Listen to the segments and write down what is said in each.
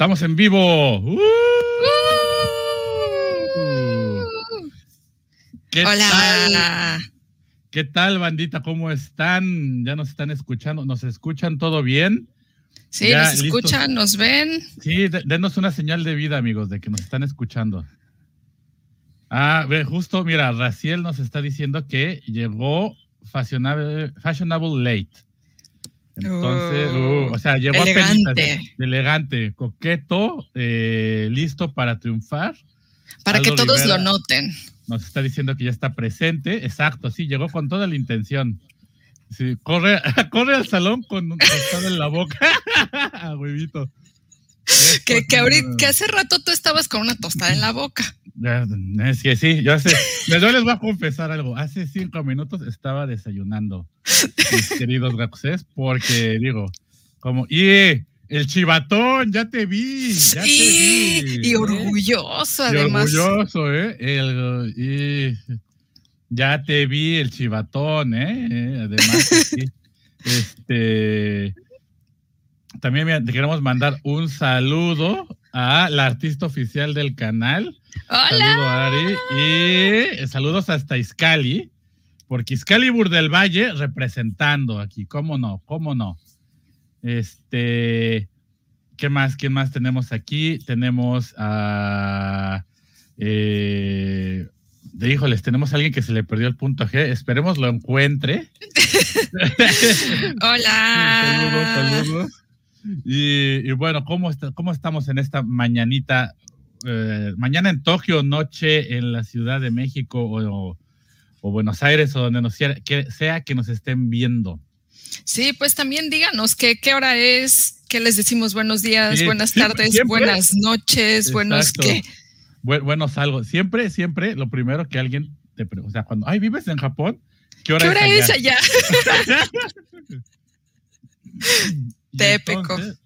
Estamos en vivo. Uh. ¿Qué Hola. Tal? ¿Qué tal, bandita? ¿Cómo están? ¿Ya nos están escuchando? ¿Nos escuchan todo bien? Sí, nos listos. escuchan, nos ven. Sí, de- denos una señal de vida, amigos, de que nos están escuchando. Ah, ve, justo, mira, Raciel nos está diciendo que llegó fashionable, fashionable late. Entonces, Oh, uh, o sea, llegó elegante. apenitas, elegante, coqueto, eh, listo para triunfar. Para que Aldo todos Rivera. lo noten. Nos está diciendo que ya está presente. Exacto, sí, llegó con toda la intención. Sí, corre, corre al salón con un en la boca. Huevito. Que, que, ahorita, que hace rato tú estabas con una tostada en la boca. Es que sí, yo hace, yo les voy a confesar algo. Hace cinco minutos estaba desayunando, mis queridos gaxes, porque digo, como, y el chivatón, ya te vi, ya te Y, vi. y ¿eh? orgulloso, Y además. orgulloso, ¿eh? El- y ya te vi el chivatón, ¿eh? Eh, Además, sí. este. También mira, te queremos mandar un saludo a la artista oficial del canal. Hola. Saludo a Ari. Y saludos hasta Iscali, porque Iscalibur del Valle representando aquí. ¿Cómo no? ¿Cómo no? Este. ¿Qué más? ¿Quién más tenemos aquí? Tenemos a. eh, de híjoles, tenemos a alguien que se le perdió el punto G. Esperemos lo encuentre. Hola. saludos, saludos. Y, y bueno, ¿cómo, está- ¿cómo estamos en esta mañanita? eh, mañana en Tokio, noche en la Ciudad de México o, o Buenos Aires o donde nos sea que, sea que nos estén viendo. Sí, pues también díganos qué, qué hora es, qué les decimos buenos días, Sí, buenas siempre, tardes, siempre. buenas noches, buenos qué. Bu- Buenos algo. Siempre, siempre, lo primero que alguien te pregunta, o sea, cuando, ay, ¿vives en Japón? ¿Qué hora, ¿Qué hora es es allá? Típico. Entonces,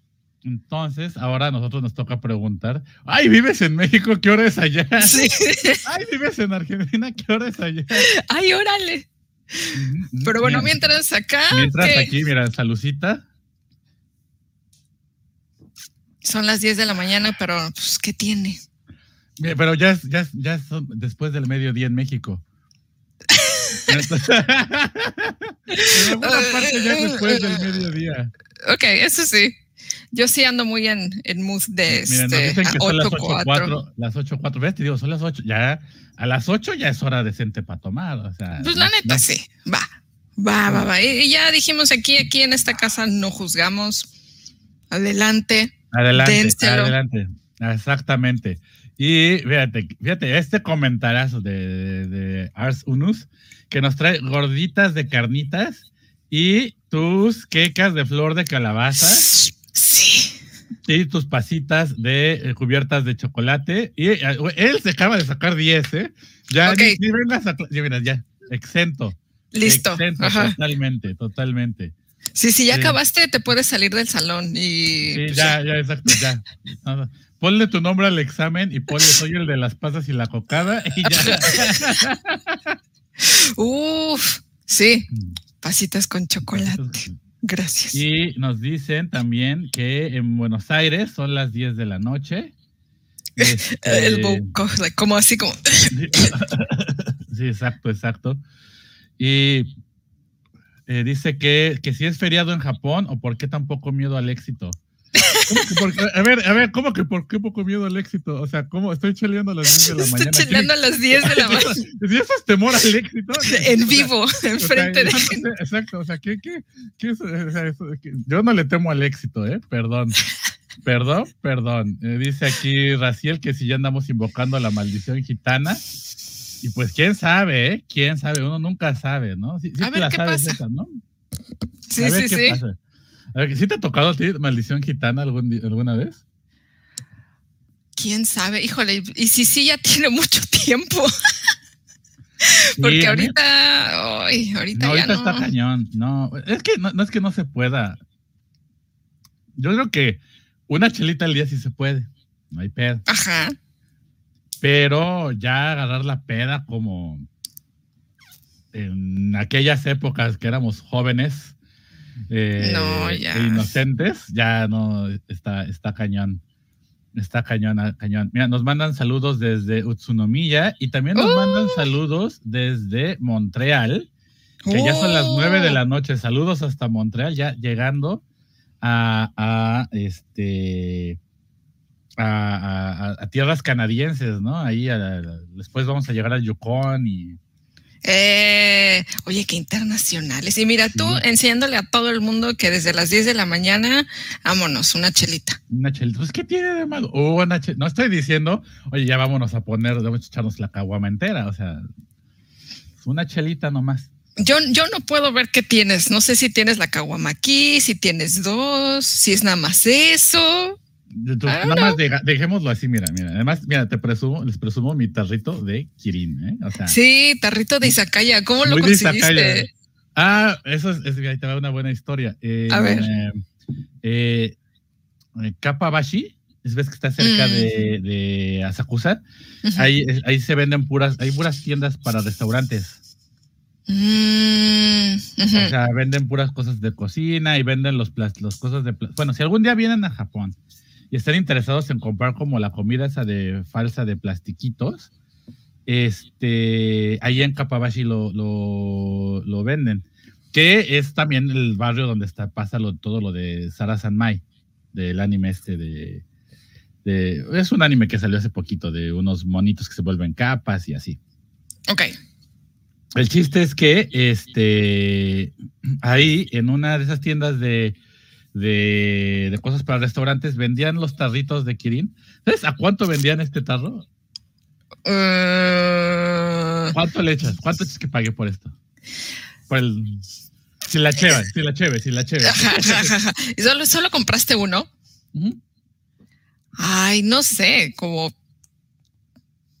entonces, ahora a nosotros nos toca preguntar, ay, ¿vives en México? ¿Qué hora es allá? Sí. Ay, ¿vives en Argentina? ¿Qué hora es allá? Ay, órale. Pero bueno, Mira, mientras acá, Mientras ¿qué? aquí, mira, salucita. son las 10 de la mañana, pero pues, ¿qué tiene? Pero ya ya, ya son después del mediodía en México. En alguna parte ya es después del mediodía. Ok, eso sí. Yo sí ando muy en, en mood de Mira, nos este, dicen que son las 8-4. 8.4. Las 8.4. ¿Ves? Te digo, son las 8. Ya, a las 8 ya es hora decente para tomar. O sea, Pues la neta no- sí, va, va, va, va. Y, y ya dijimos aquí, aquí en esta casa no juzgamos. Adelante. Adelante, Dénselo. adelante. Exactamente. Y fíjate, fíjate, este comentarazo de, de, de Ars Unus que nos trae gorditas de carnitas y tus quecas de flor de calabaza Sí. y tus pasitas de eh, cubiertas de chocolate. Y eh, él se acaba de sacar 10, ¿eh? Ya ni, ni vengas a. Ya, mira, ya, exento. Listo. Exento, Ajá. totalmente, totalmente. Sí, sí, ya Sí. acabaste, te puedes salir del salón y Sí, pues, ya, ya, exacto, ya. Ponle tu nombre al examen y ponle soy el de las pasas y la cocada y ya. Uf, sí, pasitas con chocolate. Gracias. Y nos dicen también que en Buenos Aires son las 10 de la noche. Este, El boco, como así como Sí, exacto, exacto. Y eh, dice que, que si es feriado en Japón o por qué tan poco miedo al éxito. A ver, a ver, ¿cómo que por qué poco miedo al éxito? O sea, ¿cómo estoy cheleando a las 10 de la estoy mañana? cheleando a las 10 de la mañana Si eso es temor al éxito. en vivo, enfrente de sé, exacto, o sea, ¿qué, qué, qué es, o sea, eso yo no le temo al éxito, ¿eh? Perdón. Perdón, perdón. Eh, dice aquí Raciel que si ya andamos invocando a la maldición gitana. Y pues quién sabe, ¿eh? Quién sabe, uno nunca sabe, ¿no? Sí, sí A ver, la ¿qué sabes pasa? esa, ¿no? Sí, A ver sí, qué sí. pasa. ¿Sí te ha tocado a ti maldición gitana algún alguna vez? ¿Quién sabe? Híjole, y si sí ya tiene mucho tiempo. Porque Sí, ahorita, ay, ahorita, No, ahorita ya no. está cañón. No, es que no, no es que no se pueda. Yo creo que una chelita al día sí se puede. No hay pedo. Ajá. Pero ya agarrar la peda como en aquellas épocas que éramos jóvenes eh, No, ya. e inocentes, ya no está, está cañón. Está cañón, ah, cañón. Mira, nos mandan saludos desde Utsunomiya y también nos mandan ¡Oh! saludos desde Montreal, que ya son las nueve de la noche. Saludos hasta Montreal, ya llegando a, a, este a, a- a tierras canadienses, ¿no? Ahí después vamos a llegar a Yukon y Eh, oye, qué internacionales. Y mira, tú Sí. enseñándole a todo el mundo que desde las 10 de la mañana, vámonos, una chelita. una chelita. Pues, ¿qué tiene de malo? Oh, una no estoy diciendo, oye, ya vámonos a poner, debemos echarnos la caguama entera, o sea, una chelita nomás. Yo, yo no puedo ver qué tienes. No sé si tienes la caguama aquí, si tienes dos, si es nada más eso. Entonces, don't nada más deja- dejémoslo así, mira, mira. Además, mira, te presumo, les presumo mi tarrito de Kirin, ¿eh? O sea, Sí, tarrito de Izakaya. ¿Cómo lo de conseguiste? Ah, eso es, es- ahí te va una buena historia. Eh, A ver. eh, eh, Kapabashi, es ves que está cerca Mm. de, de Asakusa, ahí, ahí se venden puras, hay puras tiendas para restaurantes. Mm. O sea, venden puras cosas de cocina y venden los los cosas de bueno, si algún día vienen a Japón y están interesados en comprar como la comida esa de falsa de plastiquitos, este, ahí en Kapabashi lo, lo, lo venden, que es también el barrio donde está pasa lo, todo lo de Sara Sanmai, del anime este de, de es un anime que salió hace poquito de unos monitos que se vuelven capas y así. Ok. El chiste es que este ahí en una de esas tiendas de, de, de cosas para restaurantes vendían los tarritos de Kirin. ¿Sabes a cuánto vendían este tarro? Uh, ¿Cuánto le echas? ¿Cuánto echas que pagué por esto? Por el. Si la cheve, si la cheve, si la cheve. ¿Y solo, solo compraste uno? Ay, no sé, como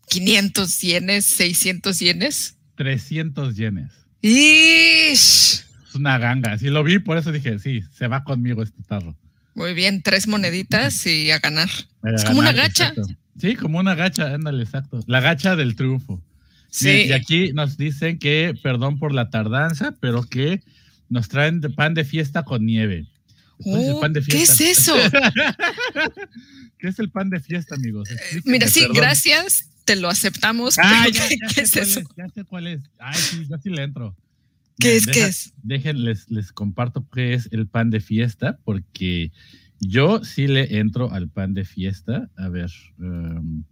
500 yenes, 600 yenes. 300 yenes. ¡Ish! Es una ganga. Si lo vi, por eso dije, sí, se va conmigo este tarro. Muy bien, tres moneditas y a ganar. Para Es como una gacha. exacto. Sí, como una gacha, ándale, exacto. La gacha del triunfo. Sí. Y aquí nos dicen que, perdón por la tardanza, pero que nos traen pan de fiesta con nieve. ¿Cuál es el Oh, pan de ¿Qué es eso? ¿Qué es el pan de fiesta, amigos? Explíquenme, Mira, sí, perdón. gracias, te lo aceptamos. Ah, pero ya, ¿qué, ya es eso? es, ya sé cuál es. Ay, sí, yo sí le entro. ¿Qué es? ¿Qué es? Dejen, les, les comparto qué es el pan de fiesta, porque yo sí le entro al pan de fiesta. A ver. um,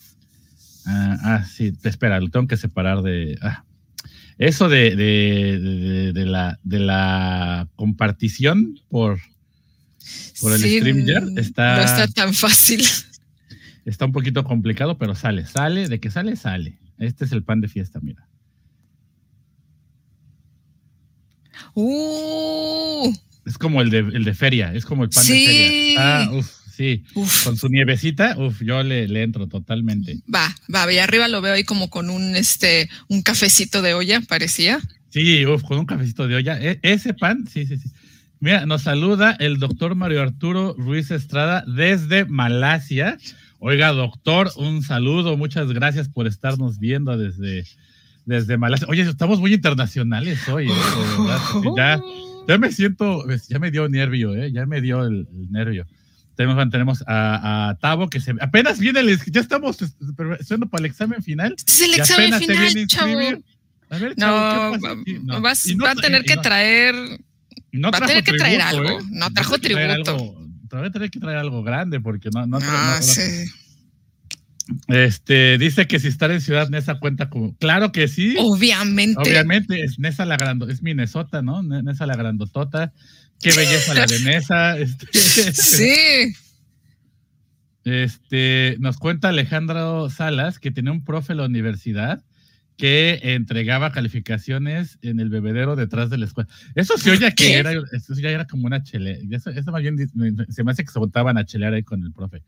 ah, ah, sí, espera, lo tengo que separar de. ah. Eso de, de, de- de la, de la compartición por, por el Sí, StreamYard está, No está tan fácil. está un poquito complicado, pero sale, sale, de que sale, sale. Este es el pan de fiesta, mira. Uh, Es como el de, el de feria, es como el pan Sí. de feria. Ah, uf, sí. uf. Con su nievecita, uf, yo le, le entro totalmente. Va, va, y arriba lo veo ahí como con un este un cafecito de olla, parecía. Sí, uf, con un cafecito de olla. E- ese pan, sí, sí, sí. Mira, nos saluda el doctor Mario Arturo Ruiz Estrada desde Malasia. Oiga, doctor, un saludo, muchas gracias por estarnos viendo desde, desde Malasia. Oye, estamos muy internacionales hoy, ¿eh? Ya, ya me siento, ya me dio nervio, ¿eh? Ya me dio el, el nervio. Tenemos, tenemos a, a Tavo, que se, apenas viene, el, ya estamos haciendo para el examen final. Este es el examen final, chavo. A ver, No, chavo, ¿qué va, aquí? No. vas- no va a tener que no- traer. no va a tener que traer tributo, algo. ¿eh? No trajo tributo. Va a tener que traer algo grande porque no, no, Ah, no trajo. sí. Este, dice que si estar en Ciudad Nesa cuenta como. Claro que sí. Obviamente. Obviamente, es Nesa la grando, es Minnesota, ¿no? Ne- Nesa la grandotota. Qué belleza la de Nesa. Este, Sí. este, nos cuenta Alejandro Salas que tenía un profe en la universidad que entregaba calificaciones en el bebedero detrás de la escuela. Eso se oye que era, eso ya era como una chele. Eso, eso más bien se me hace que se botaban a chelear ahí con el profe.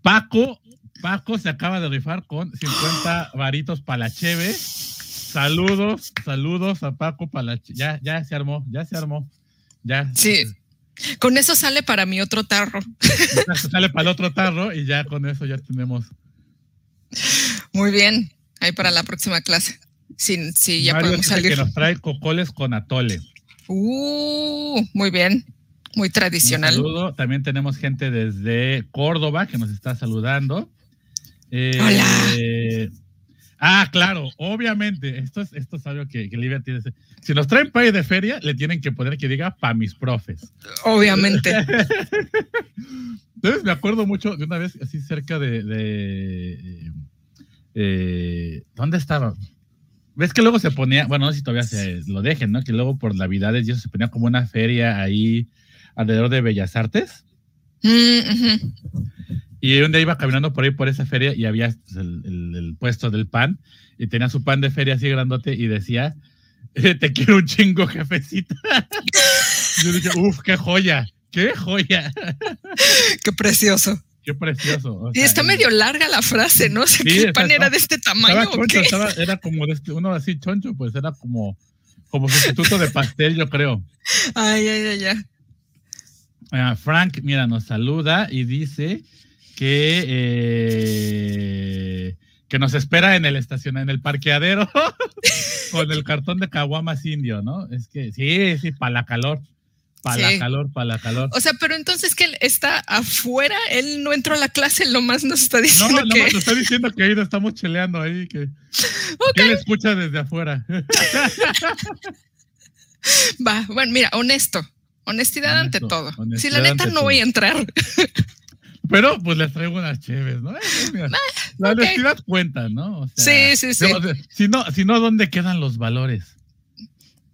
Paco, Paco se acaba de rifar con 50 varitos para la cheve. Saludos, saludos a Paco para la che- Ya, ya se armó, ya se armó. Ya. Sí. Con eso sale para mi otro tarro. Sale para el otro tarro y ya con eso ya tenemos. Muy bien. Ahí para la próxima clase. Sí, sí ya Mario podemos salir. que nos trae cocoles con atole. Uh, muy bien. Muy tradicional. Un saludo. También tenemos gente desde Córdoba que nos está saludando. Eh, Hola. Ah, claro, obviamente. Esto es, esto es algo que, que Livia tiene. Si nos traen pay de feria, le tienen que poner que diga para mis profes. Obviamente. Entonces me acuerdo mucho de una vez así cerca de. de eh, ¿Dónde estaba? ¿Ves que luego se ponía, bueno, no sé si todavía se lo dejen, ¿no? Que luego por Navidades y eso se ponía como una feria ahí alrededor de Bellas Artes. Mm. Y un día iba caminando por ahí por esa feria y había el, el- el puesto del pan y tenía su pan de feria así grandote y decía, "Eh, te quiero un chingo, jefecita. Yo dije, uff, qué joya, qué joya, Qué precioso. qué precioso. O Y está medio larga la frase, ¿no? O sea, Sí, que el pan era de este estaba tamaño o choncho, qué. estaba- era como de este, uno así choncho, pues era como, como sustituto de pastel, yo creo. Ay, ay, ay, ay. Ah, Frank, mira, nos saluda y dice que, eh, que nos espera en el estacion en el parqueadero con el cartón de caguamas indio, ¿no? Es que sí, sí, para la calor, para Sí. la calor, para la calor. O sea, pero entonces que él está afuera, él no entró a la clase, él nomás nos está No, diciendo no, que. nos está diciendo que ahí nos estamos cheleando ahí, que, él escucha desde afuera. Va, bueno, mira, honesto. Honestidad ante todo. Si la neta no todo. voy a entrar. Pero pues les traigo unas chéves, ¿no? Eh, mira, la ok. honestidad cuenta, ¿no? O sea, Sí, sí, sí. si, no, si no, ¿dónde quedan los valores?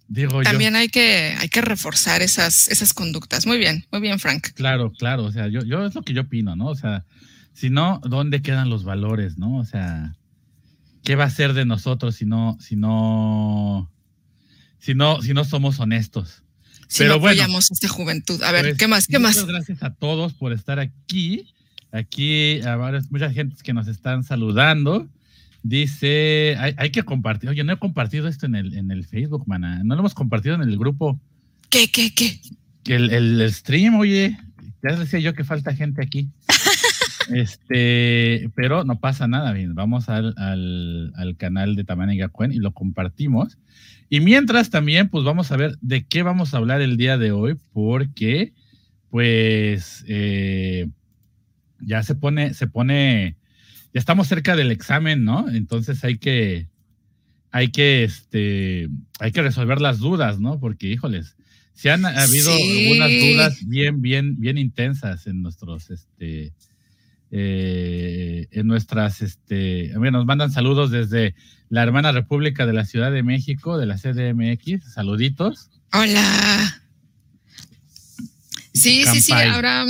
Digo yo. También hay que, hay que reforzar esas, esas conductas. Muy bien, muy bien, Frank. Claro, claro, o sea, yo, yo es lo que yo opino, ¿no? O sea, si no, ¿dónde quedan los valores, no? O sea, ¿qué va a ser de nosotros si no, si no, si no, si no somos honestos? Si Pero no bueno. apoyamos a esta juventud. A ver, Pues, ¿qué más? ¿Qué muchas más? gracias a todos por estar aquí. Aquí, a varias, mucha gente que nos están saludando. Dice, hay, hay que compartir. Oye, no he compartido esto en el, en el Facebook, mana. No lo hemos compartido en el grupo. ¿Qué, qué, qué? Que el, el- stream, oye, ya decía yo que falta gente aquí. este, pero no pasa nada, bien. Vamos al, al, al canal de Tamana y Gacuen y lo compartimos. Y mientras también, pues vamos a ver de qué vamos a hablar el día de hoy, porque, pues, eh, ya se pone, se pone, ya estamos cerca del examen, ¿no? Entonces hay que, hay que, este, hay que resolver las dudas, ¿no? Porque, híjoles, si han habido Sí. algunas dudas bien, bien, bien intensas en nuestros, este, eh, en nuestras, este, bueno, nos mandan saludos desde la hermana República de la Ciudad de México, de la CDMX, saluditos. Hola. Sí, sí, sí. Ahora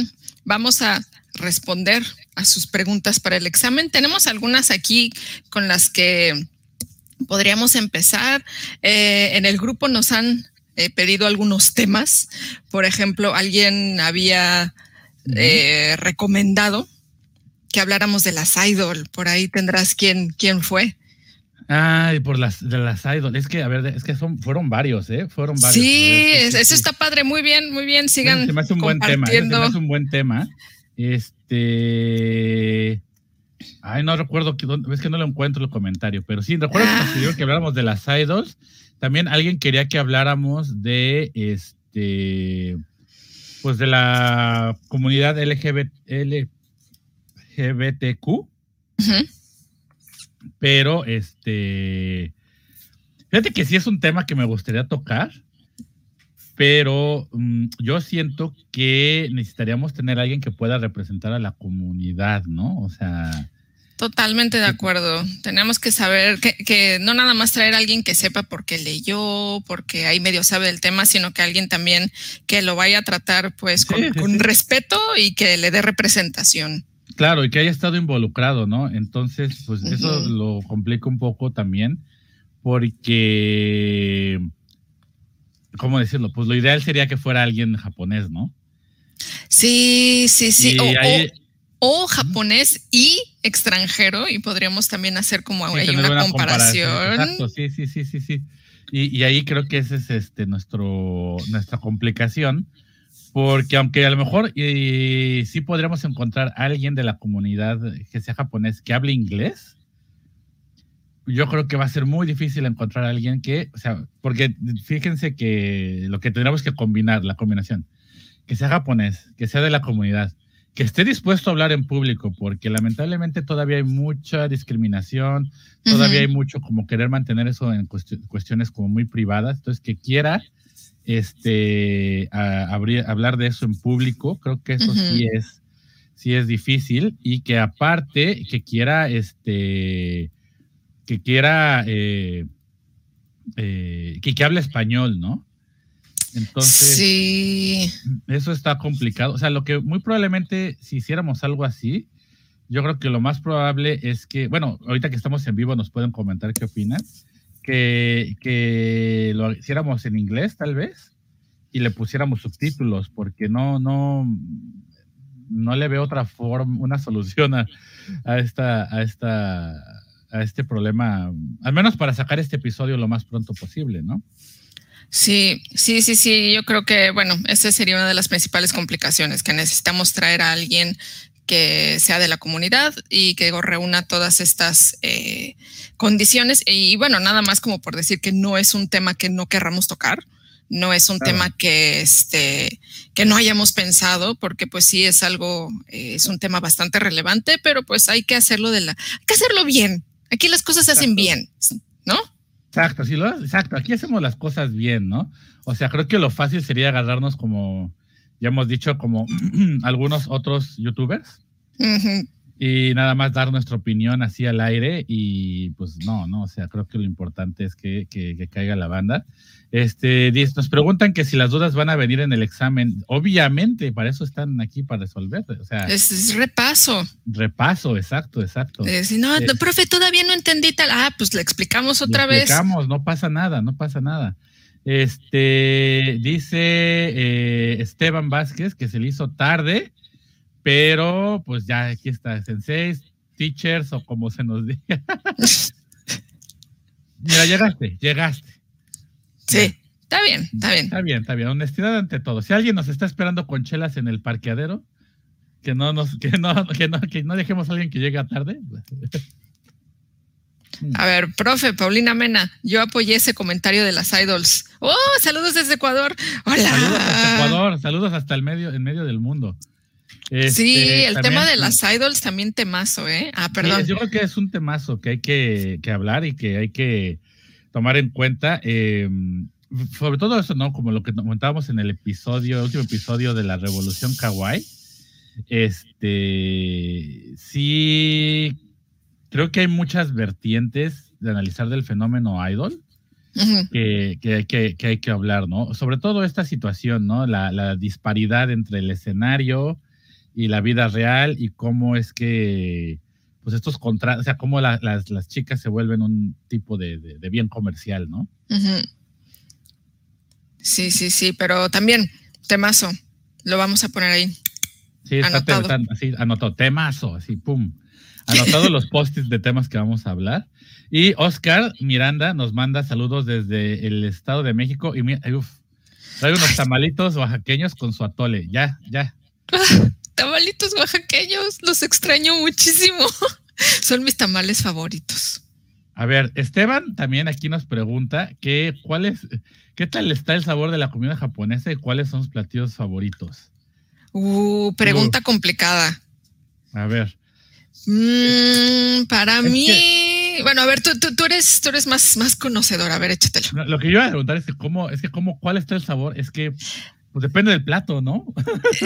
vamos a responder a sus preguntas para el examen. Tenemos algunas aquí con las que podríamos empezar. Eh, en el grupo nos han eh, pedido algunos temas. Por ejemplo, alguien había eh, recomendado que habláramos de las idol. Por ahí tendrás quién, quién fue. Ay, por las de las idols. Es que, a ver, es que son, fueron varios, ¿eh? Fueron varios. Sí, A ver, es- eso está padre. Muy bien, muy bien. Sigan Se me hace un buen tema. ese Se me hace un buen tema. Este. Ay, no recuerdo que es que no lo encuentro el comentario, pero sí, recuerdo que Ah. pidió que habláramos de las idols. También alguien quería que habláramos de este. Pues de la comunidad LGBT, LGBTQ. Pero este, fíjate que sí es un tema que me gustaría tocar, pero mm, yo siento que necesitaríamos tener a alguien que pueda representar a la comunidad, ¿no? O sea, Totalmente de acuerdo. Tenemos que saber que, que no nada más traer a alguien que sepa porque leyó, porque ahí medio sabe del tema, sino que alguien también que lo vaya a tratar pues con, Sí, sí, con sí. respeto y que le dé representación. Claro, y que haya estado involucrado, ¿no? Entonces, pues eso lo complica un poco también, porque, ¿cómo decirlo? Pues lo ideal sería que fuera alguien japonés, ¿no? Sí, sí, sí. O, o- ahí- o japonés y extranjero y podríamos también hacer como Sí, tener una, comparación. Exacto, sí, sí, sí, sí, sí. Y, y ahí creo que ese es este nuestro nuestra complicación, porque aunque a lo mejor eh, sí podríamos encontrar a alguien de la comunidad que sea japonés que hable inglés, yo creo que va a ser muy difícil encontrar a alguien que, o sea, porque fíjense que lo que tendríamos que combinar, la combinación, que sea japonés, que sea de la comunidad, que esté dispuesto a hablar en público, porque lamentablemente todavía hay mucha discriminación, todavía hay mucho como querer mantener eso en cuestiones como muy privadas, entonces que quiera este, hablar de eso en público, creo que eso sí es sí es difícil y que aparte que quiera este que quiera eh, eh, que, que hable español, ¿no? Entonces, sí. eso está complicado. O sea, lo que muy probablemente si hiciéramos algo así, yo creo que lo más probable es que, bueno, ahorita que estamos en vivo nos pueden comentar qué opinan, que, lo hiciéramos en inglés tal vez y le pusiéramos subtítulos, porque no, no, no le veo otra forma, una solución a, a esta, a esta, a este problema, al menos para sacar este episodio lo más pronto posible, ¿no? Sí, sí, sí, sí. Yo creo que, bueno, esa sería una de las principales complicaciones, que necesitamos traer a alguien que sea de la comunidad y que reúna todas estas eh, condiciones. Y bueno, nada más como por decir que no es un tema que no querramos tocar, no es un tema que, este, que no hayamos pensado, porque pues sí es algo, eh, es un tema bastante relevante, pero pues hay que hacerlo de la, hay que hacerlo bien. Aquí las cosas se hacen bien, ¿no? Exacto, sí, lo, exacto. Aquí hacemos las cosas bien, ¿no? O sea, creo que lo fácil sería agarrarnos como, ya hemos dicho, como algunos otros youtubers. Y nada más dar nuestra opinión así al aire y pues no, no, o sea, creo que lo importante es que, que, caiga la banda. Este, nos preguntan que si las dudas van a venir en el examen. Obviamente, para eso están aquí, para resolver. O sea, es, repaso. Repaso, exacto, exacto. no, profe, todavía no entendí tal. Ah, pues le explicamos otra le explicamos, no pasa nada, no pasa nada. Este, dice eh, Esteban Vázquez que se le hizo tarde pero pues ya aquí está, senseis, teachers o como se nos diga. Mira, llegaste, llegaste. Sí, está bien, está bien. Está bien, está bien. Honestidad ante todo. Si alguien nos está esperando con chelas en el parqueadero, que no nos, que no, que no, que no dejemos a alguien que llegue tarde. A ver, profe, Paulina Mena, yo apoyé ese comentario de las idols. ¡Oh! Saludos desde Ecuador. Hola. Saludos desde Ecuador, saludos hasta el medio, en medio del mundo sí, este, el tema de las idols también temazo, ¿eh? Ah, perdón. yo creo que es un temazo que hay que, hablar y que hay que tomar en cuenta. Em, sobre todo eso, ¿no? Como lo que comentábamos en el episodio, el último episodio de la Revolución Kawaii. Este, sí, creo que hay muchas vertientes de analizar del fenómeno idol. que, que, hay que hablar, ¿no? Sobre todo esta situación, ¿no? La, la disparidad entre el escenario, y la vida real y cómo es que, pues estos contratos, o sea, cómo las, las, chicas se vuelven un tipo de, de, bien comercial, ¿no? Sí, sí, sí, pero también, temazo, lo vamos a poner ahí. Sí, está anotado. así, anotado, temazo, así, pum. Anotado los posts de temas que vamos a hablar. Y Oscar Miranda nos manda saludos desde el Estado de México y mira, uf, trae unos tamalitos oaxaqueños con su atole. Ya, ya. tamalitos oaxaqueños, los extraño muchísimo. Son mis tamales favoritos. A ver, Esteban también aquí nos pregunta que cuál es, qué tal está el sabor de la comida japonesa y cuáles son sus platillos favoritos. Uh, pregunta complicada. A ver. Mm, para mí, bueno, a ver, tú, tú, eres, tú eres más, más conocedor. A ver, échatelo. Lo que yo iba a preguntar es que cómo, es que cómo, cuál está el sabor. Es que pues depende del plato, ¿no?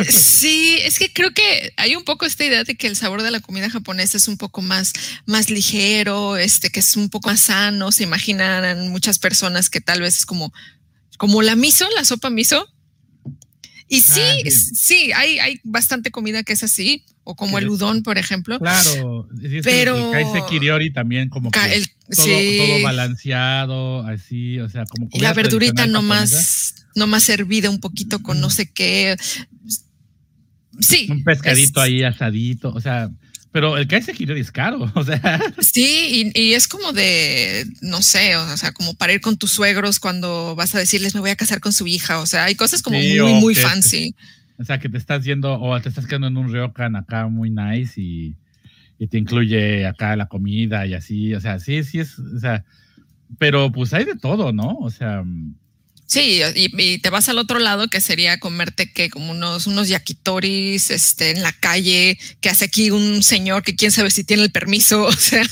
sí, es que creo que hay un poco esta idea de que el sabor de la comida japonesa es un poco más, más ligero, este, que es un poco más sano. Se imaginan muchas personas que tal vez es como, como la miso, la sopa miso. Y sí, ah, sí, hay, hay bastante comida que es así, o como el udon, por ejemplo. Claro, pero el, kiriori también como que todo, balanceado, así, o sea, como y la verdurita nomás, nomás hervida un poquito con no sé qué. Sí. Un pescadito ahí asadito, o sea, pero el kaise kiriori es caro, o sea. Sí, y, es como de, no sé, o sea, como para ir con tus suegros cuando vas a decirles me voy a casar con su hija, o sea, hay cosas como muy, muy fancy. O sea, que te estás yendo o te estás quedando en un ryokan acá muy nice y, te incluye acá la comida y así. O sea, sí, sí es, o sea, pero pues hay de todo, ¿no? O sea. Sí, y, te vas al otro lado que sería comerte que como unos, unos yakitoris este, en la calle, que hace aquí un señor que quién sabe si tiene el permiso, o sea,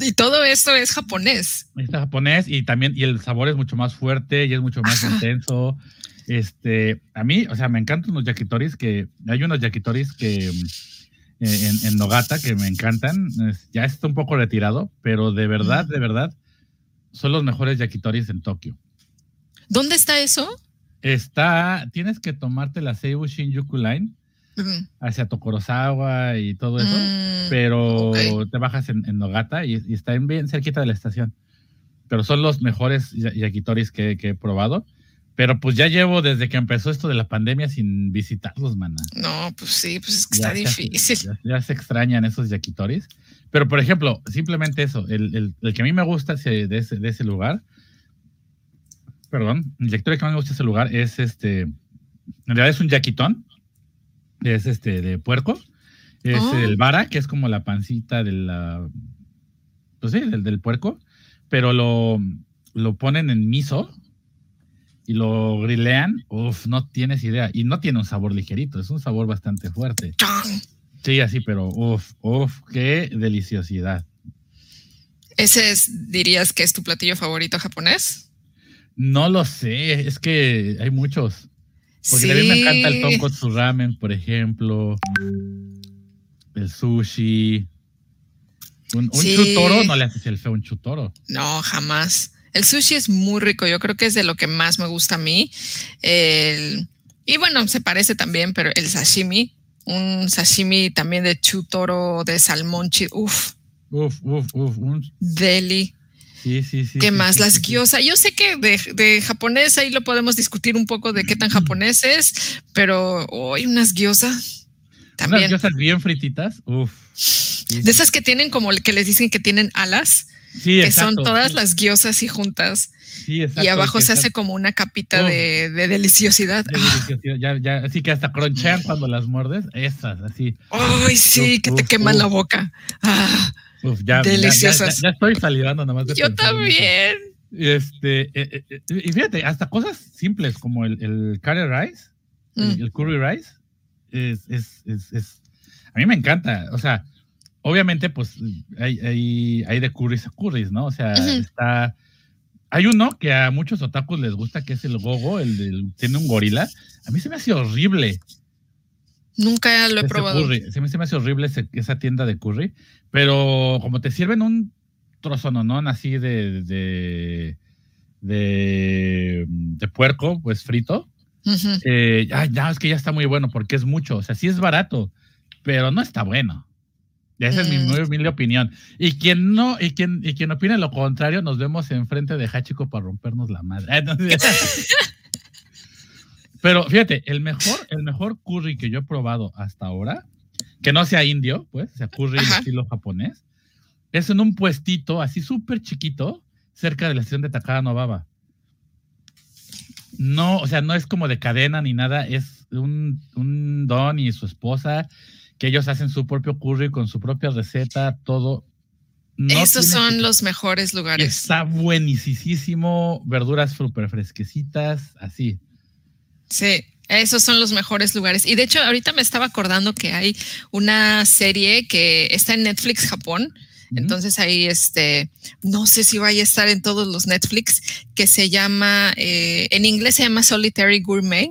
y todo esto es japonés. Es japonés y también, y el sabor es mucho más fuerte y es mucho más intenso. Este, a mí, o sea, me encantan los yakitoris que, hay unos yakitoris que eh, en, Nogata que me encantan, ya está un poco retirado, pero de verdad, de verdad, son los mejores yakitoris en Tokio. ¿Dónde está eso? Está, tienes que tomarte la Seibu Shinjuku Line hacia Tokorozawa y todo eso, mm, pero te bajas en, Nogata y, está bien cerquita de la estación. Pero son los mejores yakitoris que, he probado. Pero pues ya llevo desde que empezó esto de la pandemia sin visitarlos, mana. No, pues sí, pues es que está difícil. Ya, se extrañan esos yakitoris. Pero por ejemplo, simplemente eso, el, que a mí me gusta de ese, de ese lugar perdón, el lector que más me gusta ese lugar es este, en realidad es un yaquitón, es este de puerco, es oh. el vara, que es como la pancita de la, pues sí, del, del puerco, pero lo, lo ponen en miso y lo grilean, uff, no tienes idea, y no tiene un sabor ligerito, es un sabor bastante fuerte. Sí, así, pero uff, uff, qué deliciosidad. ¿Ese es, dirías que es tu platillo favorito japonés? No lo sé, es que hay muchos. Porque a mí me encanta el tonkotsu ramen, por ejemplo. El sushi. Un, chutoro no le haces el feo un chutoro. No, jamás. El sushi es muy rico. Yo creo que es de lo que más me gusta a mí. y bueno, se parece también, pero el sashimi. Un sashimi también de chutoro, de salmón. Uf. Uf, uf, uf. Deli. Sí, sí, sí. ¿Qué más? Las gyoza. Yo sé que de, japonés ahí lo podemos discutir un poco de qué tan japonés es, pero hoy unas gyoza. También. Unas gyozas bien frititas. Uf. De esas que tienen como que les dicen que tienen alas. Sí, que son todas las gyozas y juntas. Sí, exacto, y abajo se hace como una capita de, deliciosidad. De deliciosidad. Ya, ya, así que hasta cronchean cuando las muerdes. Esas, así. Ay, sí, que te queman la boca. Ah ya, Deliciosas. Ya, estoy salivando nomás de Yo también. Este, eh, eh, eh, y fíjate, hasta cosas simples como el, el curry rice, el, mm. curry rice, es, es, es, a mí me encanta. O sea, obviamente, pues hay, hay, hay de curries a curries, ¿no? O sea, está. Hay uno que a muchos otakus les gusta, que es el gogo, el del, tiene un gorila. A mí se me hace horrible. Nunca lo he probado. Se me, hace horrible esa tienda de curry, pero como te sirven un trozo no así de, de, de, puerco, pues frito, eh, ya, es que ya está muy bueno porque es mucho. O sea, sí es barato, pero no está bueno. Esa es mi muy humilde opinión. Y quien no, y quien, y quien opine lo contrario, nos vemos enfrente de Hachiko para rompernos la madre. Pero fíjate, el mejor, el mejor curry que yo he probado hasta ahora, que no sea indio, pues, sea, curry de estilo japonés, es en un puestito así súper chiquito, cerca de la estación de Takada Novaba. No, o sea, no es como de cadena ni nada, es un, un don y su esposa, que ellos hacen su propio curry con su propia receta, todo. Esos son los mejores lugares. Está buenísimo, verduras súper fresquecitas, así. Sí, esos son los mejores lugares. Y de hecho, ahorita me estaba acordando que hay una serie que está en Netflix Japón. Entonces ahí, este, no sé si vaya a estar en todos los Netflix, que se llama, eh, en inglés se llama Solitary Gourmet.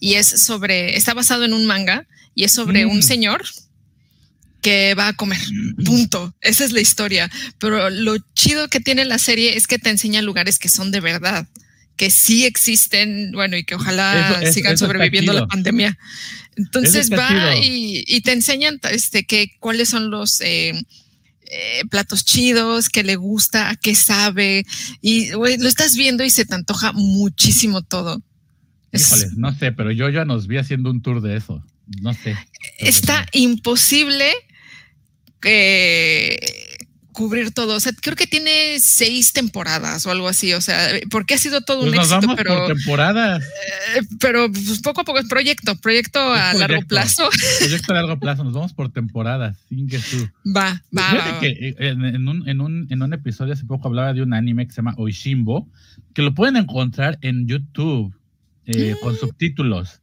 y es sobre, está basado en un manga y es sobre un mm. señor que va a comer. Punto. Esa es la historia. Pero lo chido que tiene la serie es que te enseña lugares que son de verdad que sí existen, bueno, y que ojalá sigan sobreviviendo la pandemia. Entonces va y, te enseñan este, que, cuáles son los eh, eh, platos chidos, que le gusta, a qué sabe, y lo estás viendo y se te antoja muchísimo todo. Híjole, no sé, pero yo ya nos vi haciendo un tour de eso. No sé. Está imposible que cubrir todo. O sea, creo que tiene seis temporadas o algo así. O sea, porque ha sido todo un Pues nos éxito, vamos pero, por temporadas. eh, pero pues, poco a poco es proyecto, proyecto a largo plazo. Proyecto a largo plazo, nos vamos por temporadas. Sin que tú. Va, va, Fíjate va, va. que eh, en, en un, en, un, en un episodio hace poco hablaba de un anime que se llama Oishimbo, que lo pueden encontrar en YouTube eh, con subtítulos.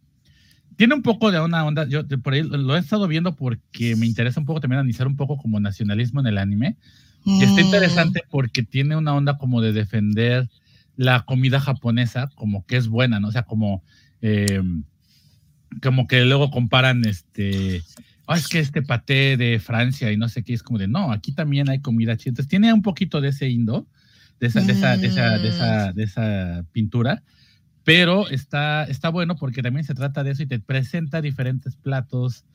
Tiene un poco de una onda, yo por ahí lo he estado viendo porque me interesa un poco también analizar un poco como nacionalismo en el anime. Y está Mm. interesante porque tiene una onda como de defender la comida japonesa como que es buena, ¿no? O sea, como, eh, como que luego comparan este, "Ah, es que este paté de Francia y no sé qué, es como de, no, aquí también hay comida chida. Entonces tiene un poquito de ese indo, de esa, de esa, de esa, de esa, de esa pintura, pero está, está bueno porque también se trata de eso y te presenta diferentes platos,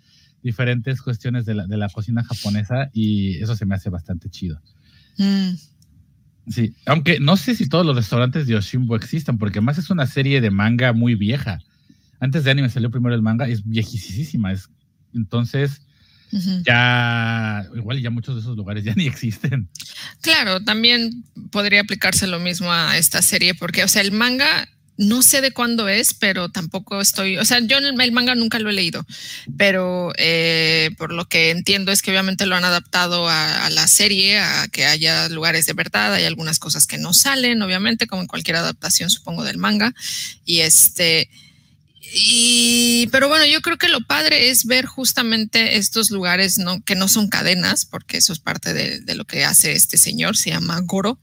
diferentes cuestiones de la, de la cocina japonesa y eso se me hace bastante chido. Mm. Sí, aunque no sé si todos los restaurantes de Yoshimbo existan, porque además es una serie de manga muy vieja. Antes de anime salió primero el manga, es viejísima. Es, entonces, ya, igual ya muchos de esos lugares ya ni existen. Claro, también podría aplicarse lo mismo a esta serie, porque, o sea, el manga no sé de cuándo es, pero tampoco estoy, o sea, yo el, manga nunca lo he leído, pero eh, por lo que entiendo es que obviamente lo han adaptado a, la serie, a que haya lugares de verdad, hay algunas cosas que no salen, obviamente, como en cualquier adaptación, supongo, del manga, y este... Y, pero bueno, yo creo que lo padre es ver justamente estos lugares ¿no? que no son cadenas, porque eso es parte de lo que hace este señor, se llama Goro,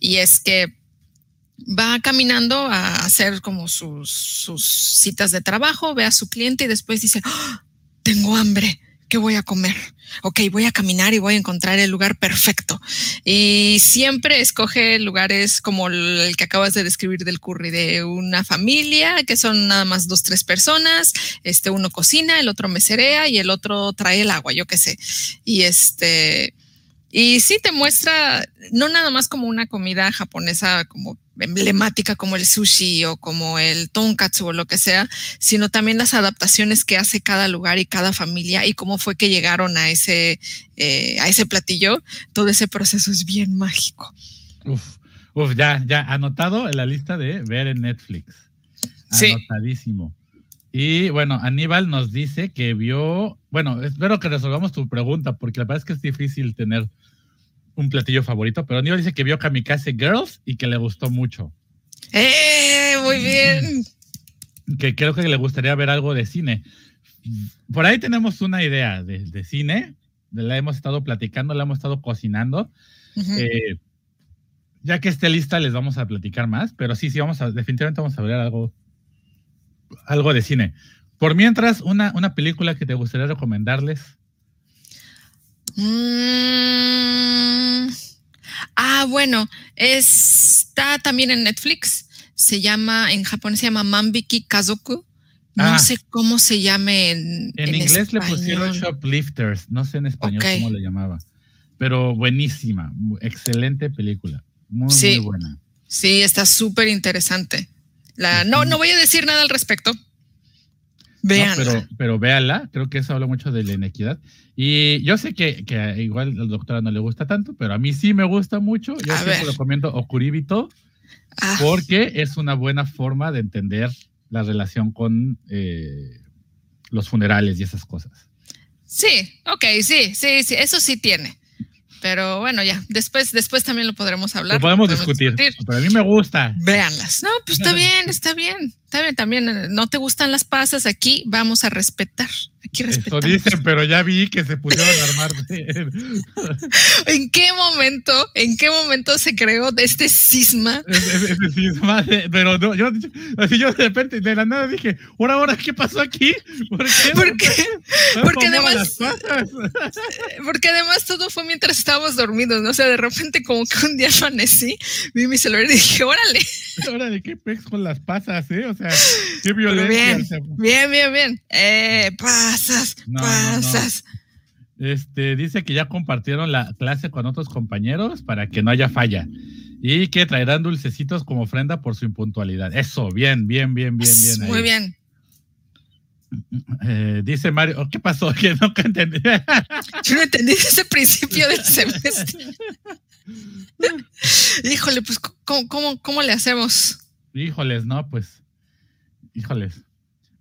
y es que va caminando a hacer como sus, sus citas de trabajo, ve a su cliente y después dice, "Ah, tengo hambre, ¿qué voy a comer? Ok, voy a caminar y voy a encontrar el lugar perfecto. Y siempre escoge lugares como el que acabas de describir del curry, de una familia, que son nada más dos, tres personas, este uno cocina, el otro meserea y el otro trae el agua, yo qué sé. Y este... Y sí te muestra no nada más como una comida japonesa como emblemática como el sushi o como el tonkatsu o lo que sea, sino también las adaptaciones que hace cada lugar y cada familia y cómo fue que llegaron a ese, eh, a ese platillo. Todo ese proceso es bien mágico. Uf, uf, ya, ya, anotado en la lista de ver en Netflix. Sí. Y bueno, Aníbal nos dice que vio, bueno, espero que resolvamos tu pregunta, porque la verdad es que es difícil tener un platillo favorito, pero Aníbal dice que vio Kamikaze Girls y que le gustó mucho. ¡Eh! Muy bien. Que creo que le gustaría ver algo de cine. Por ahí tenemos una idea de, de cine, la hemos estado platicando, la hemos estado cocinando. Eh, ya que esté lista, les vamos a platicar más, pero sí, sí, vamos a, definitivamente vamos a ver algo, algo de cine. Por mientras, una, una película que te gustaría recomendarles. Mm. Ah, bueno, está también en Netflix. Se llama, en japonés se llama Mambiki Kazoku. No Ah. sé cómo se llame en, En, en inglés le pusieron. Shoplifters, no sé en español cómo le llamaba, pero buenísima, excelente película, muy, Sí. muy buena. Sí, está súper interesante. La, no, no voy a decir nada al respecto. No, Vean. pero, pero véala, creo que eso habla mucho de la inequidad. Y yo sé que, que igual al doctora no le gusta tanto, pero a mí sí me gusta mucho. Yo A siempre ver. recomiendo Okuribito Ah, porque es una buena forma de entender la relación con eh, los funerales y esas cosas. sí, ok, sí, sí, sí, eso sí tiene. Pero bueno, ya, después, después también lo podremos hablar. Lo podemos discutir, pero a mí me gusta. Véanlas. No, pues está bien, está bien. Bien, también eh, no te gustan las pasas, aquí vamos a respetar. Aquí Eso respetamos. dicen, pero ya vi que se pusieron a armar. ¿En qué momento, en qué momento se creó de este cisma? Ese- ese- ese cisma de- pero no, yo, así yo de repente, de la nada dije, ahora, ahora, ¿qué pasó aquí? ¿Por qué? Porque, porque ¿Cómo además- porque además todo fue mientras estábamos dormidos, ¿no? O sea, de repente como que un día amanecí, vi mi celular y dije, órale, ¿de qué pex con las pasas, eh? O sea, qué violencia. bien, bien, bien, bien. Eh, pasas, No, no, no. pasas. Este, dice que ya compartieron la clase con otros compañeros para que no haya falla y que traerán dulcecitos como ofrenda por su impuntualidad. Eso, bien, bien, bien, bien, bien. Muy ahí. bien. Eh, dice Mario, oh, ¿qué pasó? Que no entendí. Yo no entendí ese principio del semestre. Híjole, pues, ¿cómo, cómo, le hacemos? Híjoles, no, pues, híjoles.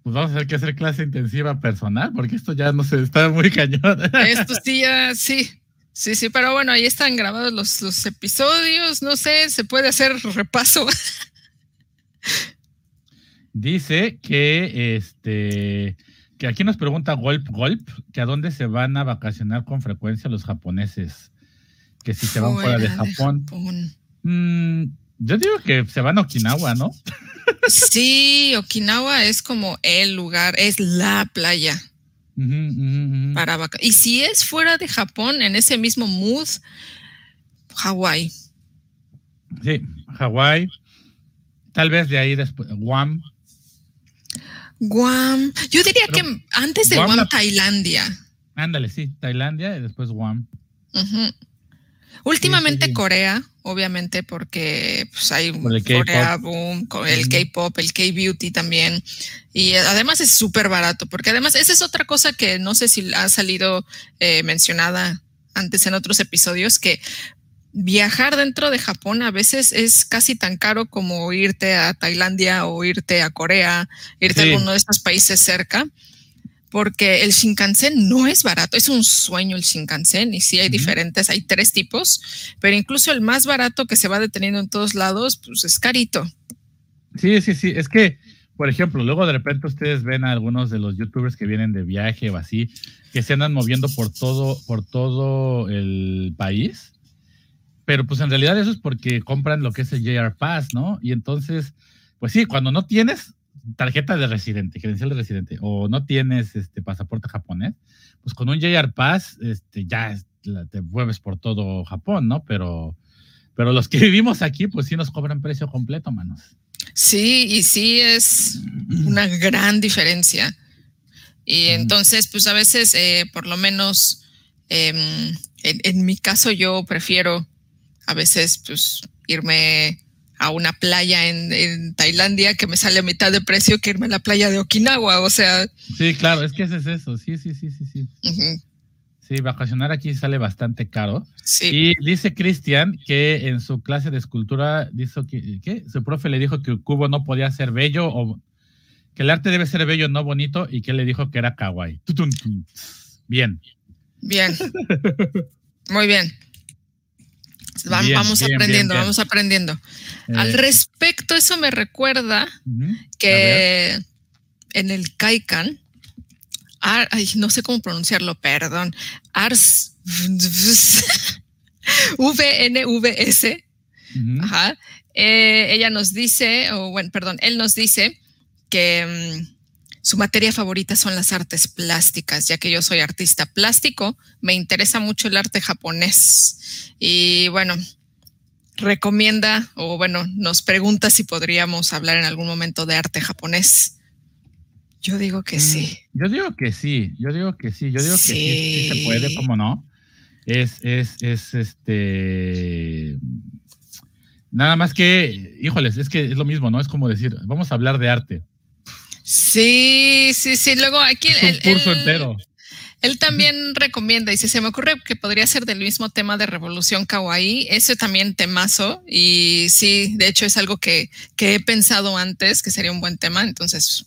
Pues vamos a tener que hacer clase intensiva personal, porque esto ya no se está muy cañón. Esto sí, ya, sí. Sí, sí, pero bueno, ahí están grabados los, los episodios, no sé, se puede hacer repaso. Dice que este que aquí nos pregunta Golp Golp que a dónde se van a vacacionar con frecuencia los japoneses. Que si se van fuera, de Japón. Mm, yo digo que se van a Okinawa, ¿no? Sí, Okinawa es como el lugar, es la playa. Para y si es fuera de Japón, en ese mismo mood, Hawái. Sí, Hawái. Tal vez de ahí después, Guam. Guam. Yo diría que antes de Guam, Tailandia. Ándale, sí, Tailandia y después Guam. Últimamente Corea, obviamente, porque pues, hay Corea boom, el K-pop, el K-beauty también. Y además es súper barato, porque además esa es otra cosa que no sé si ha salido eh, mencionada antes en otros episodios, que viajar dentro de Japón a veces es casi tan caro como irte a Tailandia o irte a Corea, irte a alguno de estos países cerca, porque el Shinkansen no es barato, es un sueño el Shinkansen y sí hay diferentes, hay tres tipos, pero incluso el más barato que se va deteniendo en todos lados, pues es carito. Sí, sí, sí, es que, por ejemplo, luego de repente ustedes ven a algunos de los youtubers que vienen de viaje o así, que se andan moviendo por todo, por todo el país pero pues en realidad eso es porque compran lo que es el JR Pass, ¿no? Y entonces, pues sí, cuando no tienes tarjeta de residente, credencial de residente, o no tienes este pasaporte japonés, pues con un JR Pass, este, ya te mueves por todo Japón, ¿no? Pero, pero los que vivimos aquí, pues sí nos cobran precio completo, manos. Sí, y sí es una gran diferencia. Y entonces, pues a veces, eh, por lo menos, em, en, mi caso, yo prefiero a veces pues irme a una playa en, Tailandia que me sale a mitad de precio que irme a la playa de Okinawa, o sea. Sí, claro, es que ese es eso, sí, sí, sí, sí, sí. Sí, vacacionar aquí sale bastante caro. Sí. Y dice Cristian que en su clase de escultura dijo que, su profe le dijo que el cubo no podía ser bello o que el arte debe ser bello, no bonito, y que le dijo que era kawaii. Bien. Bien. Muy bien vamos aprendiendo, vamos aprendiendo. Al eh, respecto, eso me recuerda que en el Kaikan, no sé cómo pronunciarlo, perdón, Ars VNVS, eh, ella nos dice, o bueno, perdón, él nos dice que mm, su materia favorita son las artes plásticas, ya que yo soy artista plástico, me interesa mucho el arte japonés. Y bueno, recomienda o bueno, nos pregunta si podríamos hablar en algún momento de arte japonés. Yo digo que sí. Mm, yo digo que sí, yo digo que sí, yo digo que sí, se puede, ¿cómo no? Es, es, es este. Nada más que, híjoles, es que es lo mismo, ¿no? Es como decir, vamos a hablar de arte. Sí, sí, sí. Luego aquí el, curso entero. Él también recomienda, y si se me ocurre que podría ser del mismo tema de Revolución Kawaii, ese también temazo, y sí, de hecho es algo que, he pensado antes que sería un buen tema, entonces,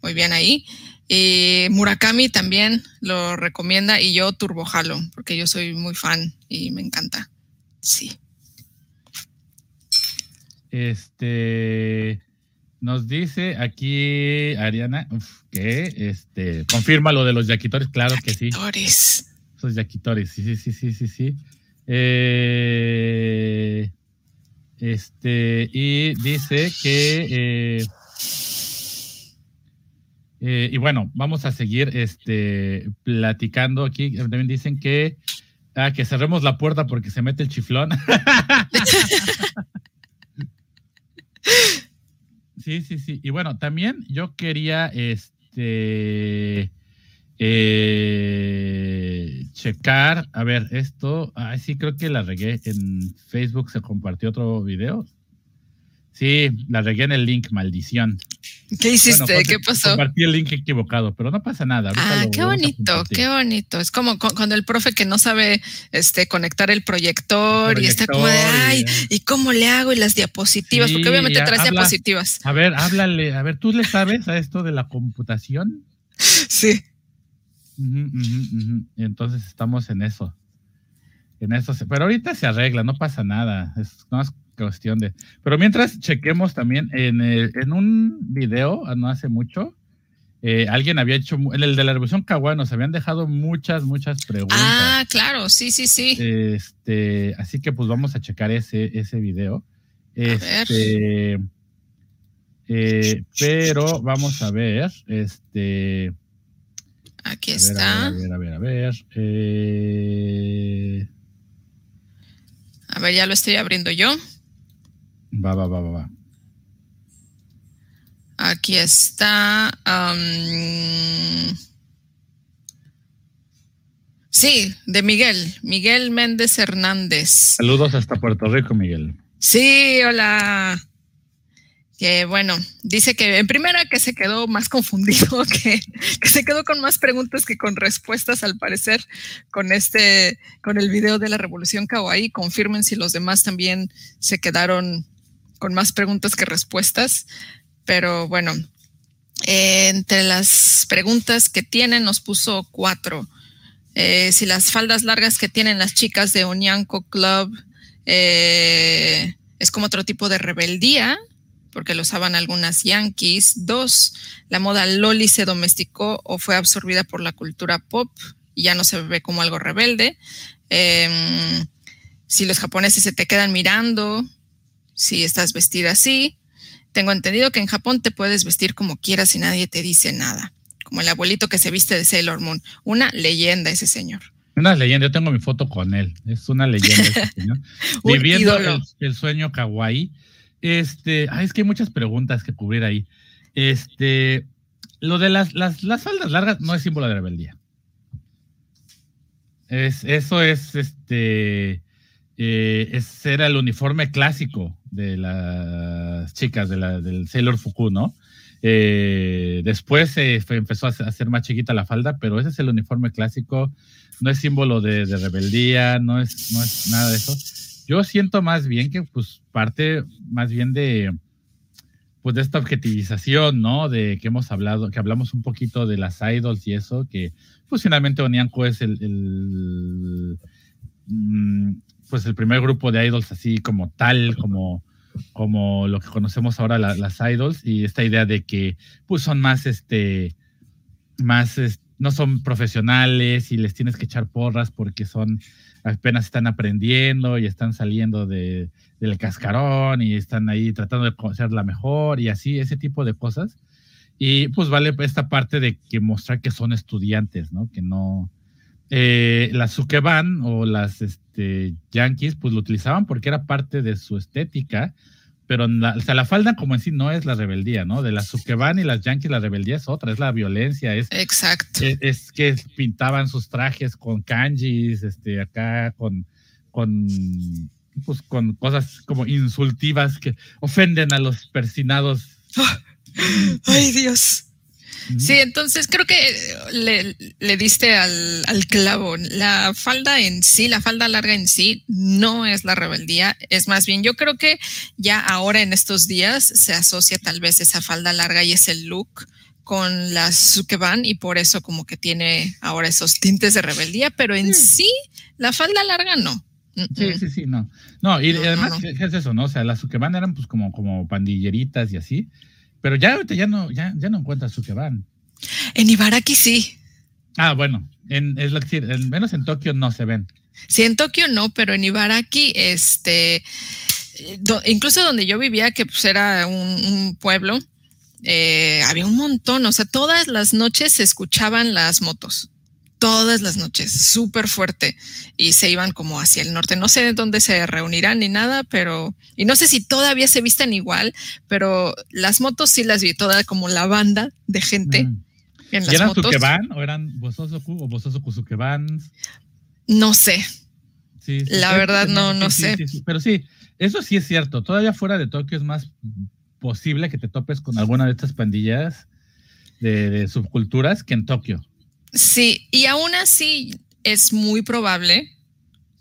muy bien ahí. Y Murakami también lo recomienda y yo Turbo Halo, porque yo soy muy fan y me encanta. Sí. Este, nos dice aquí Ariana que este confirma lo de los yaquitores, claro que sí. Yaquitores. Esos yaquitores, sí, sí, sí, sí, sí, sí. Eh, este, y dice que eh, eh, y bueno, vamos a seguir este platicando aquí. También dicen que ah, que cerremos la puerta porque se mete el chiflón. Sí, sí, sí. Y bueno, también yo quería este eh, checar, a ver, esto, ay, sí, creo que la regué. En Facebook se compartió otro video. Sí, la regué en el link, maldición. ¿Qué hiciste? ¿Qué pasó? Compartí el link equivocado, pero no pasa nada. ah, qué bonito, qué bonito. Es como cuando el profe que no sabe este, conectar el proyector, y está como de, ay, ¿y cómo le hago? Y las diapositivas, porque obviamente traes diapositivas. A ver, háblale, a ver, ¿tú le sabes a esto de la computación? Sí. Entonces estamos en eso. En eso, pero ahorita se arregla, no pasa nada. Es más cuestión de. Pero mientras chequemos también en, en un video, ah, no hace mucho, eh, alguien había hecho, en el de la Revolución Kawaii nos habían dejado muchas, muchas preguntas. Ah, claro, sí, sí, sí. Este, así que pues vamos a checar ese, ese video. Este, eh, pero vamos a ver, este. Aquí está. A ver, a ver, a ver. Eh, a ver, ya lo estoy abriendo yo. Va, va, va, va, va. Aquí está. sí, de Miguel, Miguel Méndez Hernández. Saludos hasta Puerto Rico, Miguel. Sí, hola que bueno, dice que en primera que se quedó más confundido, que, se quedó con más preguntas que con respuestas al parecer con este, con el video de la revolución kawaii. Confirmen si los demás también se quedaron con más preguntas que respuestas. Pero bueno, entre las preguntas que tienen nos puso cuatro. Eh, si las faldas largas que tienen las chicas de Onyanko Club eh, es como otro tipo de rebeldía, porque lo usaban algunas yankees. Dos, la moda loli se domesticó o fue absorbida por la cultura pop y ya no se ve como algo rebelde. Em, si los japoneses se te quedan mirando, si estás vestida así, tengo entendido que en Japón te puedes vestir como quieras y nadie te dice nada. Como el abuelito que se viste de Sailor Moon. Una leyenda ese señor. Una leyenda, yo tengo mi foto con él. Es una leyenda ese señor. Viviendo el, el, sueño kawaii. Este, ay, es que hay muchas preguntas que cubrir ahí. Este, lo de las, las, las faldas largas no es símbolo de rebeldía. Es, eso es, este, eh, es, era el uniforme clásico de las chicas de la, del Sailor Fuku, ¿no? Eh, después se empezó a hacer más chiquita la falda, pero ese es el uniforme clásico, no es símbolo de, de rebeldía, no es, no es nada de eso yo siento más bien que pues parte más bien de pues de esta objetivización, ¿no? De que hemos hablado, que hablamos un poquito de las idols y eso, que pues finalmente Onianko es el, mm, pues el primer grupo de idols así como tal, como, como lo que conocemos ahora las idols, y esta idea de que pues son más este, más, no son profesionales y les tienes que echar porras porque son apenas están aprendiendo y están saliendo de, del cascarón y están ahí tratando de ser la mejor y así, ese tipo de cosas. Y pues vale esta parte de que mostrar que son estudiantes, ¿no? Que no... Eh, las Sukeban o las este, Yankees pues lo utilizaban porque era parte de su estética pero la, o sea, la falda como en sí no es la rebeldía, ¿no? De las Sukeban y las Yankees la rebeldía es otra, es la violencia, es, Exacto. Es, que pintaban sus trajes con kanjis, este, acá con, con, pues, con cosas como insultivas que ofenden a los persinados. ¡Ay, Dios! Sí, entonces creo que le, diste al, clavo. La falda en sí, la falda larga en sí, no es la rebeldía. Es más bien, yo creo que ya ahora en estos días se asocia tal vez esa falda larga y ese look con las sukeban y por eso como que tiene ahora esos tintes de rebeldía, pero en sí, la falda larga no. Sí, sí, sí, no. No, y además, ¿qué es eso, no? O sea, las sukeban eran pues como, como pandilleritas y así pero ya ya no, ya, ya no encuentras su que van. En Ibaraki sí. Ah, bueno, en, es lo que al menos en Tokio no se ven. Sí, en Tokio no, pero en Ibaraki, este, incluso donde yo vivía, que pues era un, pueblo, eh, había un montón, o sea, todas las noches se escuchaban las motos todas las noches, súper fuerte, y se iban como hacia el norte. No sé dónde se reunirán ni nada, pero, y no sé si todavía se vistan igual, pero las motos sí las vi, toda como la banda de gente. Mm. En las ¿Y eran motos. o eran Bososoku o Bososoku Sukeban? No sé. La verdad no, no sé. pero sí, eso sí es cierto. Todavía fuera de Tokio es más posible que te topes con alguna de estas pandillas de, subculturas que en Tokio. Sí, y aún así es muy probable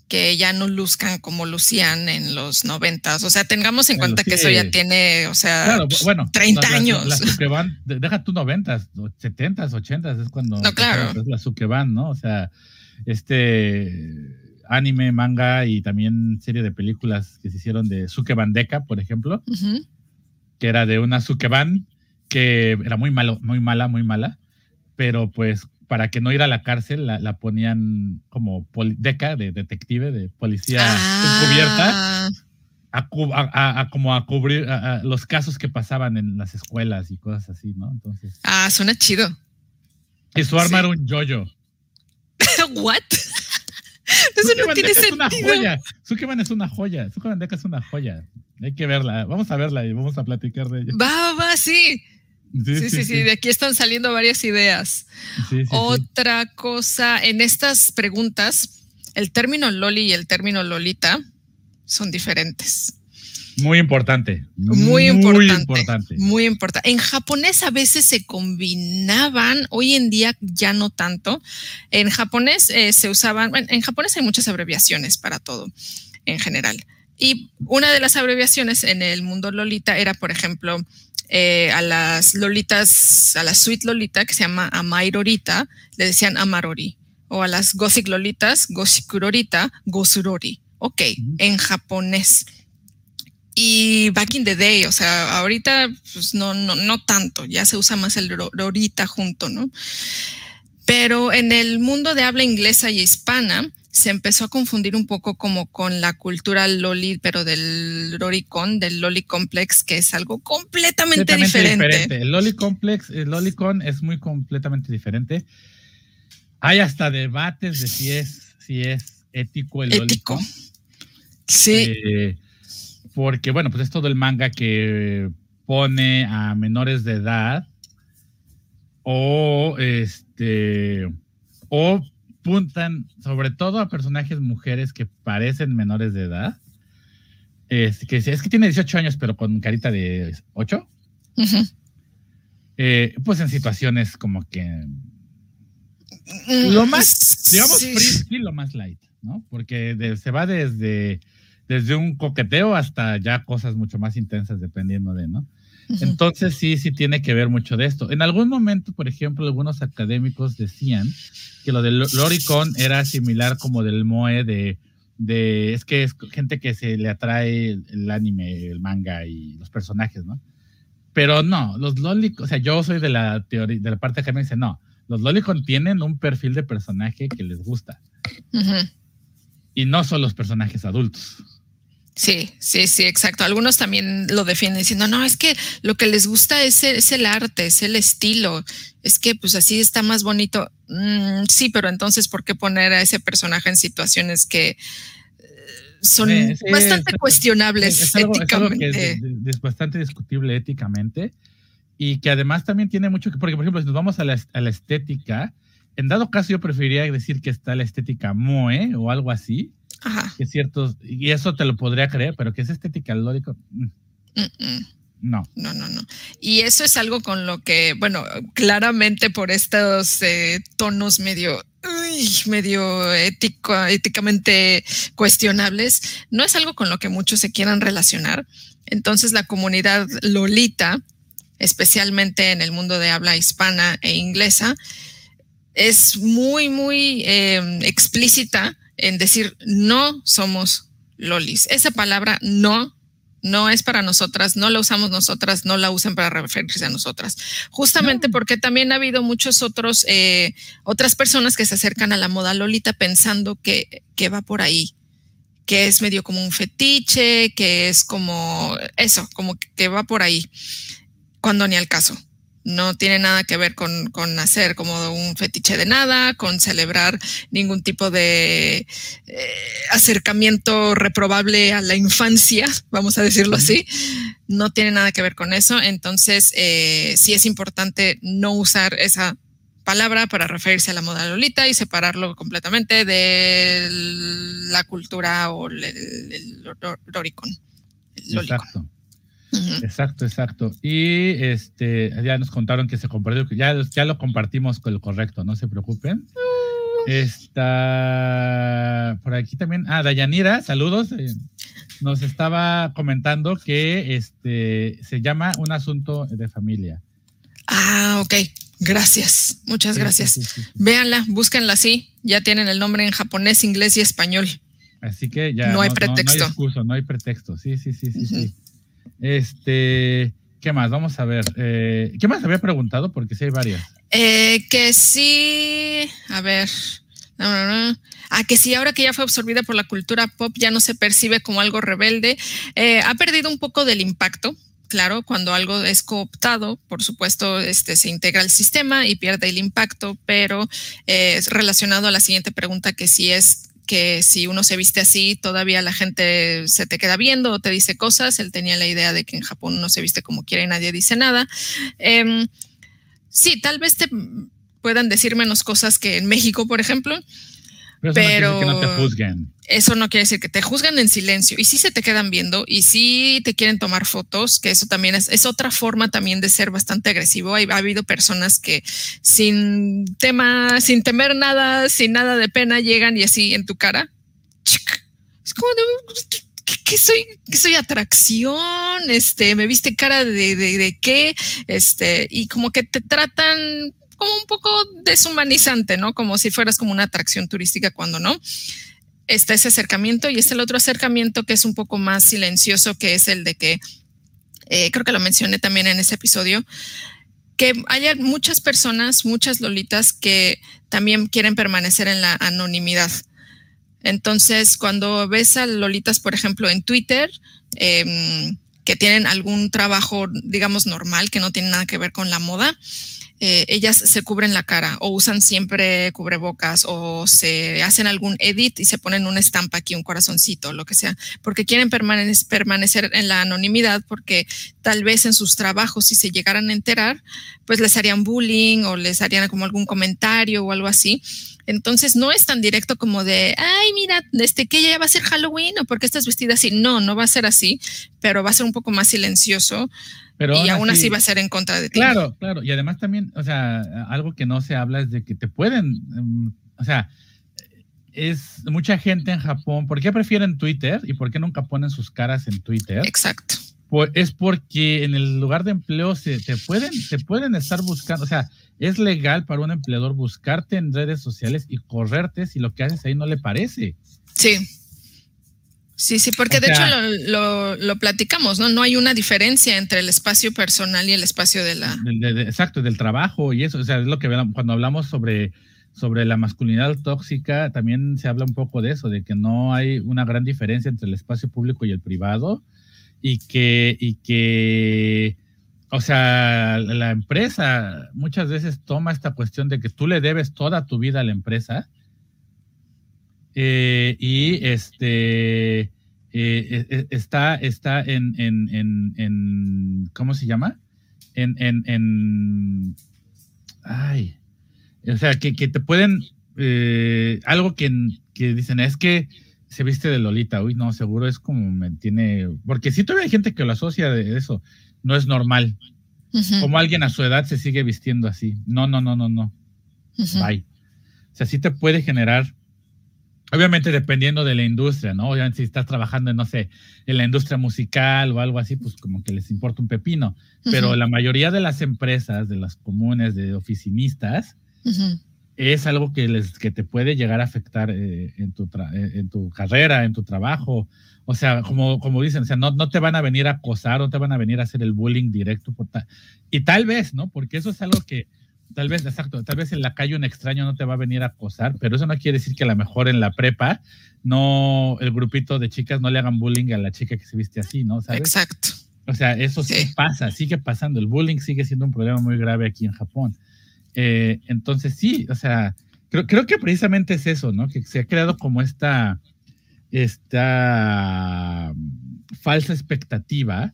que ya no luzcan como lucían en los noventas. O sea, tengamos en cuenta que eso ya tiene, o sea, bueno, 30 años. Las, van, deja tú noventas, setentas, ochentas, es cuando no, claro. es las van, ¿no? O sea, este anime, manga y también serie de películas que se hicieron de Sukeban Deka, por ejemplo, que era de una Sukeban que era muy malo, muy mala, muy mala, pero pues para que no ir a la cárcel la, ponían como Deca de detective, de policía encubierta, a, como a cubrir los casos que pasaban en las escuelas y cosas así, ¿no? Entonces. Ah, suena chido. Y su arma era un yoyo. ¿What? Eso no tiene sentido. Es una joya. Es una joya. Sukeban Deca es una joya. Hay que verla. Vamos a verla y vamos a platicar de ella. Va, va, va, sí. Sí sí, sí, de aquí están saliendo varias ideas. Otra cosa, en estas preguntas, el término Loli y el término Lolita son diferentes. Muy importante. Muy, importante. Muy importante. En japonés a veces se combinaban, hoy en día ya no tanto. En japonés eh, se usaban, en japonés hay muchas abreviaciones para todo en general. Y una de las abreviaciones en el mundo Lolita era, por ejemplo, eh, a las lolitas, a la suite lolita que se llama Amairorita, le decían Amarori. O a las gothic lolitas, Gosikurorita, Gosurori. Ok, en japonés. Y back in the day, o sea, ahorita pues no, no, no tanto, ya se usa más el lorita junto, ¿no? Pero en el mundo de habla inglesa y hispana, se empezó a confundir un poco como con la cultura loli, pero del loricon, del loli complex, que es algo completamente, diferente. El loli complex, el lolicon es muy completamente diferente. Hay hasta debates de si es, si es ético el ético. Sí. Eh, porque, bueno, pues es todo el manga que pone a menores de edad o este o apuntan sobre todo a personajes mujeres que parecen menores de edad. Es que, es que tiene 18 años, pero con carita de 8. Eh, pues en situaciones como que. Mm, lo más, digamos, free lo más light, ¿no? Porque se va desde, desde un coqueteo hasta ya cosas mucho más intensas, dependiendo de, ¿no? Entonces sí, sí tiene que ver mucho de esto. En algún momento, por ejemplo, algunos académicos decían que lo del Loricon era similar como del Moe de, de, es que es gente que se le atrae el anime, el manga y los personajes, ¿no? Pero no, los Lolicon, o sea, yo soy de la teoría, de la parte que me dice, no, los Lolicon tienen un perfil de personaje que les gusta. Y no son los personajes adultos. Sí, sí, sí, exacto. Algunos también lo defienden diciendo, no, es que lo que les gusta es el, es el arte, es el estilo, es que pues así está más bonito. Mm, sí, pero entonces, ¿por qué poner a ese personaje en situaciones que eh, son bastante cuestionables éticamente? Es, bastante discutible éticamente y que además también tiene mucho que, porque por ejemplo, si nos vamos a la, a la estética, en dado caso yo preferiría decir que está la estética moe o algo así Ajá. Que ciertos, y eso te lo podría creer, pero que es estética lórico. Mm. No. No, no, no. Y eso es algo con lo que, bueno, claramente por estos eh, tonos medio, medio ético, éticamente cuestionables, no es algo con lo que muchos se quieran relacionar. Entonces la comunidad Lolita, especialmente en el mundo de habla hispana e inglesa, es muy, muy eh, explícita en decir no somos lolis. Esa palabra no no es para nosotras, no la usamos nosotras, no la usen para referirse a nosotras. Justamente porque también ha habido muchos otros, eh, otras personas que se acercan a la moda Lolita pensando que, que va por ahí, que es medio como un fetiche, que es como eso, como que va por ahí, cuando ni al caso no tiene nada que ver con, hacer como un fetiche de nada, con celebrar ningún tipo de eh, acercamiento reprobable a la infancia, vamos a decirlo así. No tiene nada que ver con eso. Entonces, eh, sí es importante no usar esa palabra para referirse a la moda Lolita y separarlo completamente de la cultura o el, el, Exacto. Exacto, exacto. Y este ya nos contaron que se compartió, ya, ya lo compartimos con el correcto, no se preocupen. Está por aquí también. Ah, Dayanira, saludos. Eh, nos estaba comentando que este se llama un asunto de familia. Ah, ok. Gracias. Muchas gracias. Véanla, búsquenla así. Ya tienen el nombre en japonés, inglés y español. Así que ya. No hay pretexto. No, hay pretexto. Sí, sí, sí, sí, sí. Este. ¿Qué más? Vamos a ver. Eh, ¿Qué más había preguntado? Porque sí hay varias. Eh, que sí. A ver. Ah, que sí, ahora que ya fue absorbida por la cultura pop, ya no se percibe como algo rebelde. Eh, ha perdido un poco del impacto. Claro, cuando algo es cooptado, por supuesto, este, se integra al sistema y pierde el impacto, pero es relacionado a la siguiente pregunta que si es que si uno se viste así, todavía la gente se te queda viendo o te dice cosas. Él tenía la idea de que en Japón uno se viste como quiere y nadie dice nada. Em, sí, tal vez te puedan decir menos cosas que en México, por ejemplo, pero, no te juzguen. Eso no quiere decir que te juzgan en silencio y sí se te quedan viendo y sí te quieren tomar fotos, que eso también es, es otra forma también de ser bastante agresivo. ha habido personas que sin tema, sin temer nada, sin nada de pena, llegan y así en tu cara. Es como que, soy, que soy atracción, este, me viste cara de, de, de qué, este, y como que te tratan como un poco deshumanizante, ¿no? Como si fueras como una atracción turística cuando no. Está ese acercamiento y está el otro acercamiento que es un poco más silencioso, que es el de que, eh, creo que lo mencioné también en ese episodio, que hay muchas personas, muchas lolitas que también quieren permanecer en la anonimidad. Entonces, cuando ves a lolitas, por ejemplo, en Twitter, em, que tienen algún trabajo, digamos, normal, que no tiene nada que ver con la moda, eh, ellas se cubren la cara o usan siempre cubrebocas o se hacen algún edit y se ponen una estampa aquí, un corazoncito, lo que sea, porque quieren permanecer en la anonimidad porque tal vez en sus trabajos, si se llegaran a enterar, pues les harían bullying o les harían como algún comentario o algo así. Entonces no es tan directo como de, ay, mira, este que ya va a ser Halloween o porque estás vestida así. No, no va a ser así, pero va a ser un poco más silencioso y aún así, va a ser en contra de ti. Claro, claro. Y además también, o sea, algo que no se habla es de que te pueden, em, o sea, es mucha gente en Japón, ¿por qué prefieren Twitter y por qué nunca ponen sus caras en Twitter? Exacto. Pues es porque en el lugar de empleo se te pueden, te pueden estar buscando, o sea, es legal para un empleador buscarte en redes sociales y correrte si lo que haces ahí no le parece. Sí. Sí, sí, porque de hecho lo, platicamos, ¿no? No hay una diferencia entre el espacio personal y el espacio de la... exacto, del trabajo y eso, o sea, es lo que cuando hablamos sobre, sobre la masculinidad tóxica, también se habla un poco de eso, de que no hay una gran diferencia entre el espacio público y el privado y que, y que o sea, la empresa muchas veces toma esta cuestión de que tú le debes toda tu vida a la empresa eh, y este eh, eh, está, está en, en, ¿cómo se llama? En, en, ay, o sea, que, te pueden, algo que, dicen, es que se viste de Lolita, uy, no, seguro es como me tiene, porque si todavía hay gente que lo asocia de eso, no es normal. Como alguien a su edad se sigue vistiendo así. No, no, no, no, no. Bye. O sea, sí te puede generar Obviamente dependiendo de la industria, ¿no? Obviamente si estás trabajando en, no sé, en la industria musical o algo así, pues como que les importa un pepino. Pero la mayoría de las empresas, de las comunes, de oficinistas, es algo que, les, que te puede llegar a afectar eh, en, tu eh, en tu carrera, en tu trabajo. O sea, como, como dicen, o sea, no, no te van a venir a acosar, no te van a venir a hacer el bullying directo. Por y tal vez, ¿no? Porque eso es algo que Tal vez, exacto, tal vez en la calle un extraño no te va a venir a acosar, pero eso no quiere decir que a lo mejor en la prepa no, el grupito de chicas no le hagan bullying a la chica que se viste así, ¿no? Exacto. O sea, eso sí. pasa, sigue pasando. El bullying sigue siendo un problema muy grave aquí en Japón. Eh, entonces, sí, o sea, creo, creo que precisamente es eso, ¿no? Que se ha creado como esta, esta falsa expectativa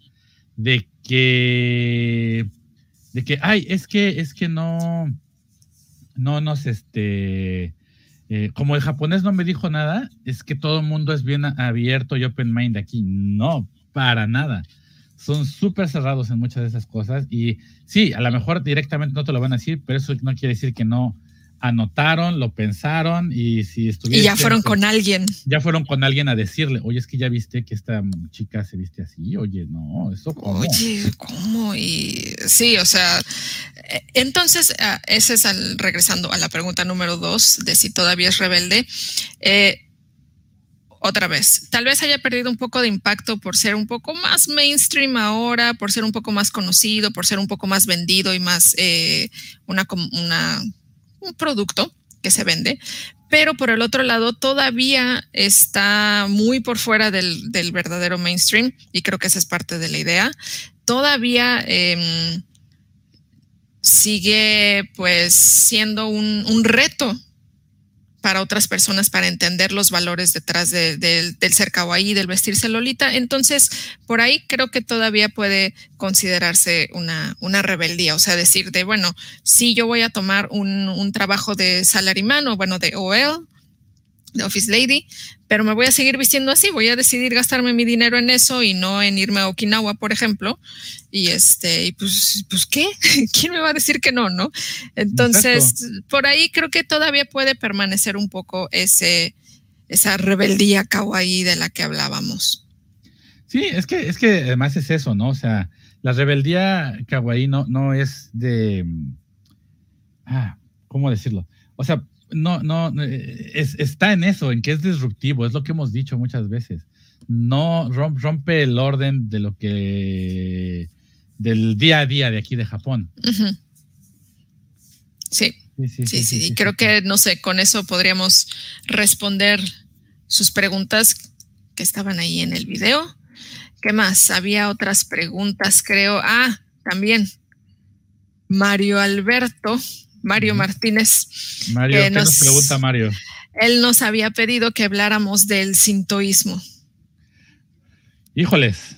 de que de que, ay, es que, es que no, no nos, este, eh, como el japonés no me dijo nada, es que todo el mundo es bien abierto y open mind aquí. No, para nada. Son súper cerrados en muchas de esas cosas y sí, a lo mejor directamente no te lo van a decir, pero eso no quiere decir que no anotaron, lo pensaron y si estuvieron. Y ya fueron con alguien. Ya fueron con alguien a decirle, oye, es que ya viste que esta chica se viste así, oye, no, eso cómo. Oye, ¿cómo? Y sí, o sea, eh, entonces, ah, ese es al, regresando a la pregunta número dos de si todavía es rebelde. Eh, otra vez, tal vez haya perdido un poco de impacto por ser un poco más mainstream ahora, por ser un poco más conocido, por ser un poco más vendido y más eh, una, una un producto que se vende, pero por el otro lado todavía está muy por fuera del, verdadero mainstream y creo que esa es parte de la idea. Todavía em, sigue pues siendo un, un reto para otras personas para entender los valores detrás del ser kawaii, del vestirse lolita. Entonces, por ahí creo que todavía puede considerarse una, una rebeldía, o sea, decir de, bueno, si yo voy a tomar un, un trabajo de salarimán o, bueno, de OL, de Office Lady, pero me voy a seguir vistiendo así, voy a decidir gastarme mi dinero en eso y no en irme a Okinawa, por ejemplo. Y este, y pues, pues qué, ¿quién me va a decir que no, no? Entonces, por ahí creo que todavía puede permanecer un poco ese, esa rebeldía kawaii de la que hablábamos. Sí, es que, es que además es eso, ¿no? O sea, la rebeldía kawaii no, no es de, ah, ¿cómo decirlo? O sea, no, no, eh, está en eso, en que es disruptivo, es lo que hemos dicho muchas veces. No rompe el orden de lo que, del día a día de aquí de Japón. sí. Sí, sí, sí, creo que, no sé, con eso podríamos responder sus preguntas que estaban ahí en el video. ¿Qué más? Había otras preguntas, creo. Ah, también. Mario Alberto Mario Martínez. Mario, ¿qué nos, pregunta Mario? Él nos había pedido que habláramos del sintoísmo. Híjoles.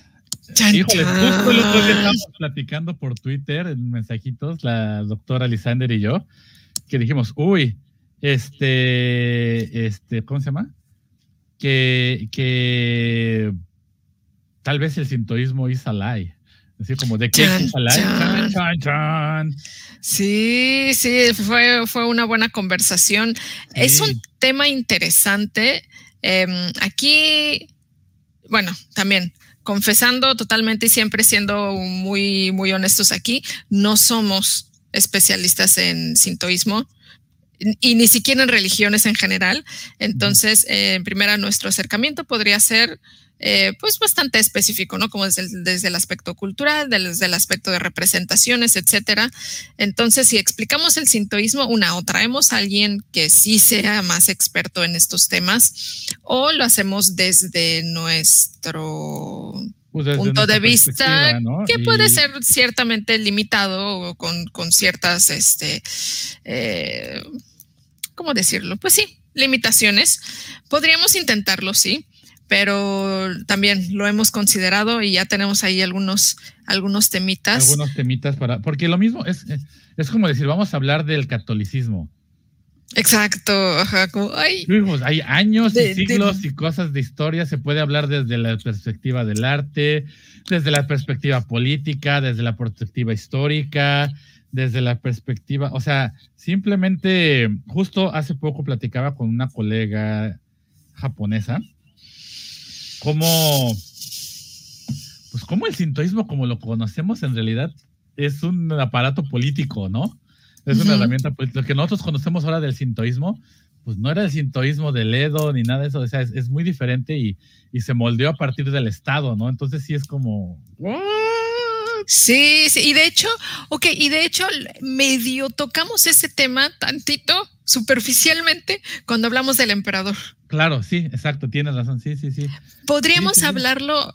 Híjoles, justo el otro día estábamos platicando por Twitter en mensajitos, la doctora Lisander y yo, que dijimos, uy, este, este, ¿cómo se llama? Que, que tal vez el sintoísmo is a lie. Así como de chan, Sí, sí, fue, fue una buena conversación. Es un tema interesante. Em, aquí, bueno, también confesando totalmente y siempre siendo muy, muy honestos aquí, no somos especialistas en sintoísmo y ni siquiera en religiones en general. Entonces, en primera, nuestro acercamiento podría ser eh, pues bastante específico, ¿no? Como desde el, desde el aspecto cultural, desde el aspecto de representaciones, etcétera. Entonces, si explicamos el sintoísmo, una o traemos a alguien que sí sea más experto en estos temas, o lo hacemos desde nuestro pues punto de vista que puede ser ciertamente limitado con, con ciertas, este, eh, ¿cómo decirlo? Pues sí, limitaciones. Podríamos intentarlo, sí pero también lo hemos considerado y ya tenemos ahí algunos, algunos temitas. Algunos temitas para, porque lo mismo es, es como decir, vamos a hablar del catolicismo. Exacto, ajá, hay años y siglos y cosas de historia, se puede hablar desde la perspectiva del arte, desde la perspectiva política, desde la perspectiva histórica, desde la perspectiva, o sea, simplemente, justo hace poco platicaba con una colega japonesa cómo, pues cómo el sintoísmo como lo conocemos en realidad es un aparato político, ¿no? Es una herramienta política. Lo que nosotros conocemos ahora del sintoísmo, pues no era el sintoísmo del Edo ni nada de eso, o sea, es, muy diferente y, se moldeó a partir del Estado, ¿no? Entonces sí es como... Sí, sí, y de hecho, ok, y de hecho medio tocamos ese tema tantito superficialmente cuando hablamos del emperador. Claro, sí, exacto, tienes razón, sí, sí, sí. Podríamos hablarlo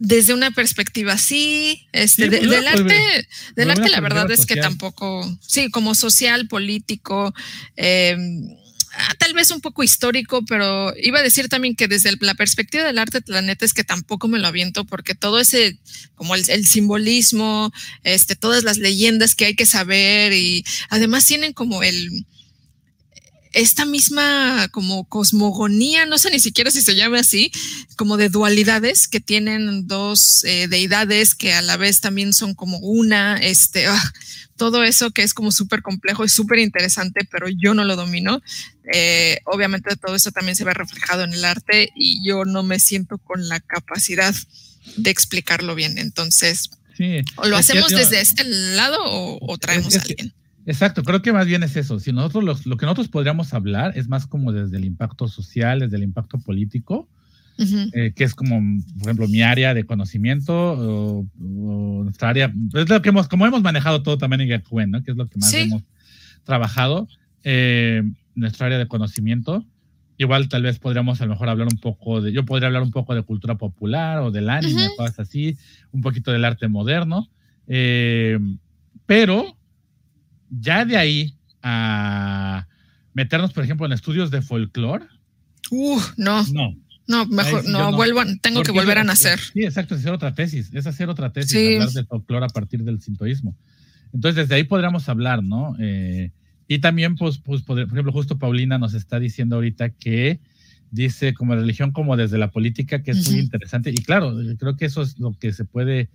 desde una perspectiva así, este, del arte, del arte la verdad es que tampoco, sí, como social, político, em, ah, tal vez un poco histórico, pero iba a decir también que desde la perspectiva del arte, la neta es que tampoco me lo aviento porque todo ese, como el, el, simbolismo, este, todas las leyendas que hay que saber y además tienen como el, esta misma como cosmogonía, no sé ni siquiera si se llama así, como de dualidades que tienen dos eh, deidades que a la vez también son como una, este, ah, todo eso que es como súper complejo y súper interesante, pero yo no lo domino. Eh, obviamente todo eso también se ve reflejado en el arte y yo no me siento con la capacidad de explicarlo bien. Entonces, o lo hacemos desde este lado o, traemos a alguien. Exacto, creo que más bien es eso. Si nosotros lo que nosotros podríamos hablar es más como desde el impacto social, desde el impacto político, eh, que es como, por ejemplo, mi área de conocimiento o, nuestra área, es lo que hemos, como hemos manejado todo también en Gakuen, ¿no? Que es lo que más hemos trabajado, eh, nuestra área de conocimiento. Igual tal vez podríamos a lo mejor hablar un poco de, yo podría hablar un poco de cultura popular o del anime, cosas así, un poquito del arte moderno, eh, pero ya de ahí a meternos, por ejemplo, en estudios de folclore. Uh, no. No. No, mejor, no, vuelvan, tengo que volver a nacer. Sí, exacto, es hacer otra tesis, es hacer otra tesis, hablar de folclore a partir del sintoísmo. Entonces, desde ahí podríamos hablar, ¿no? Eh, y también, pues, pues, por ejemplo, justo Paulina nos está diciendo ahorita que dice como religión como desde la política, que es muy interesante. Y claro, creo que eso es lo que se puede,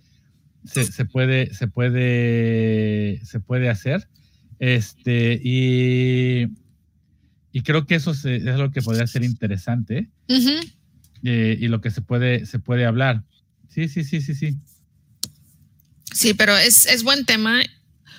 se, se puede, se puede, se puede hacer. Este, y, y creo que eso es lo que podría ser interesante eh, y lo que se puede, se puede hablar. Sí, sí, sí, sí, sí. Sí, pero es, es buen tema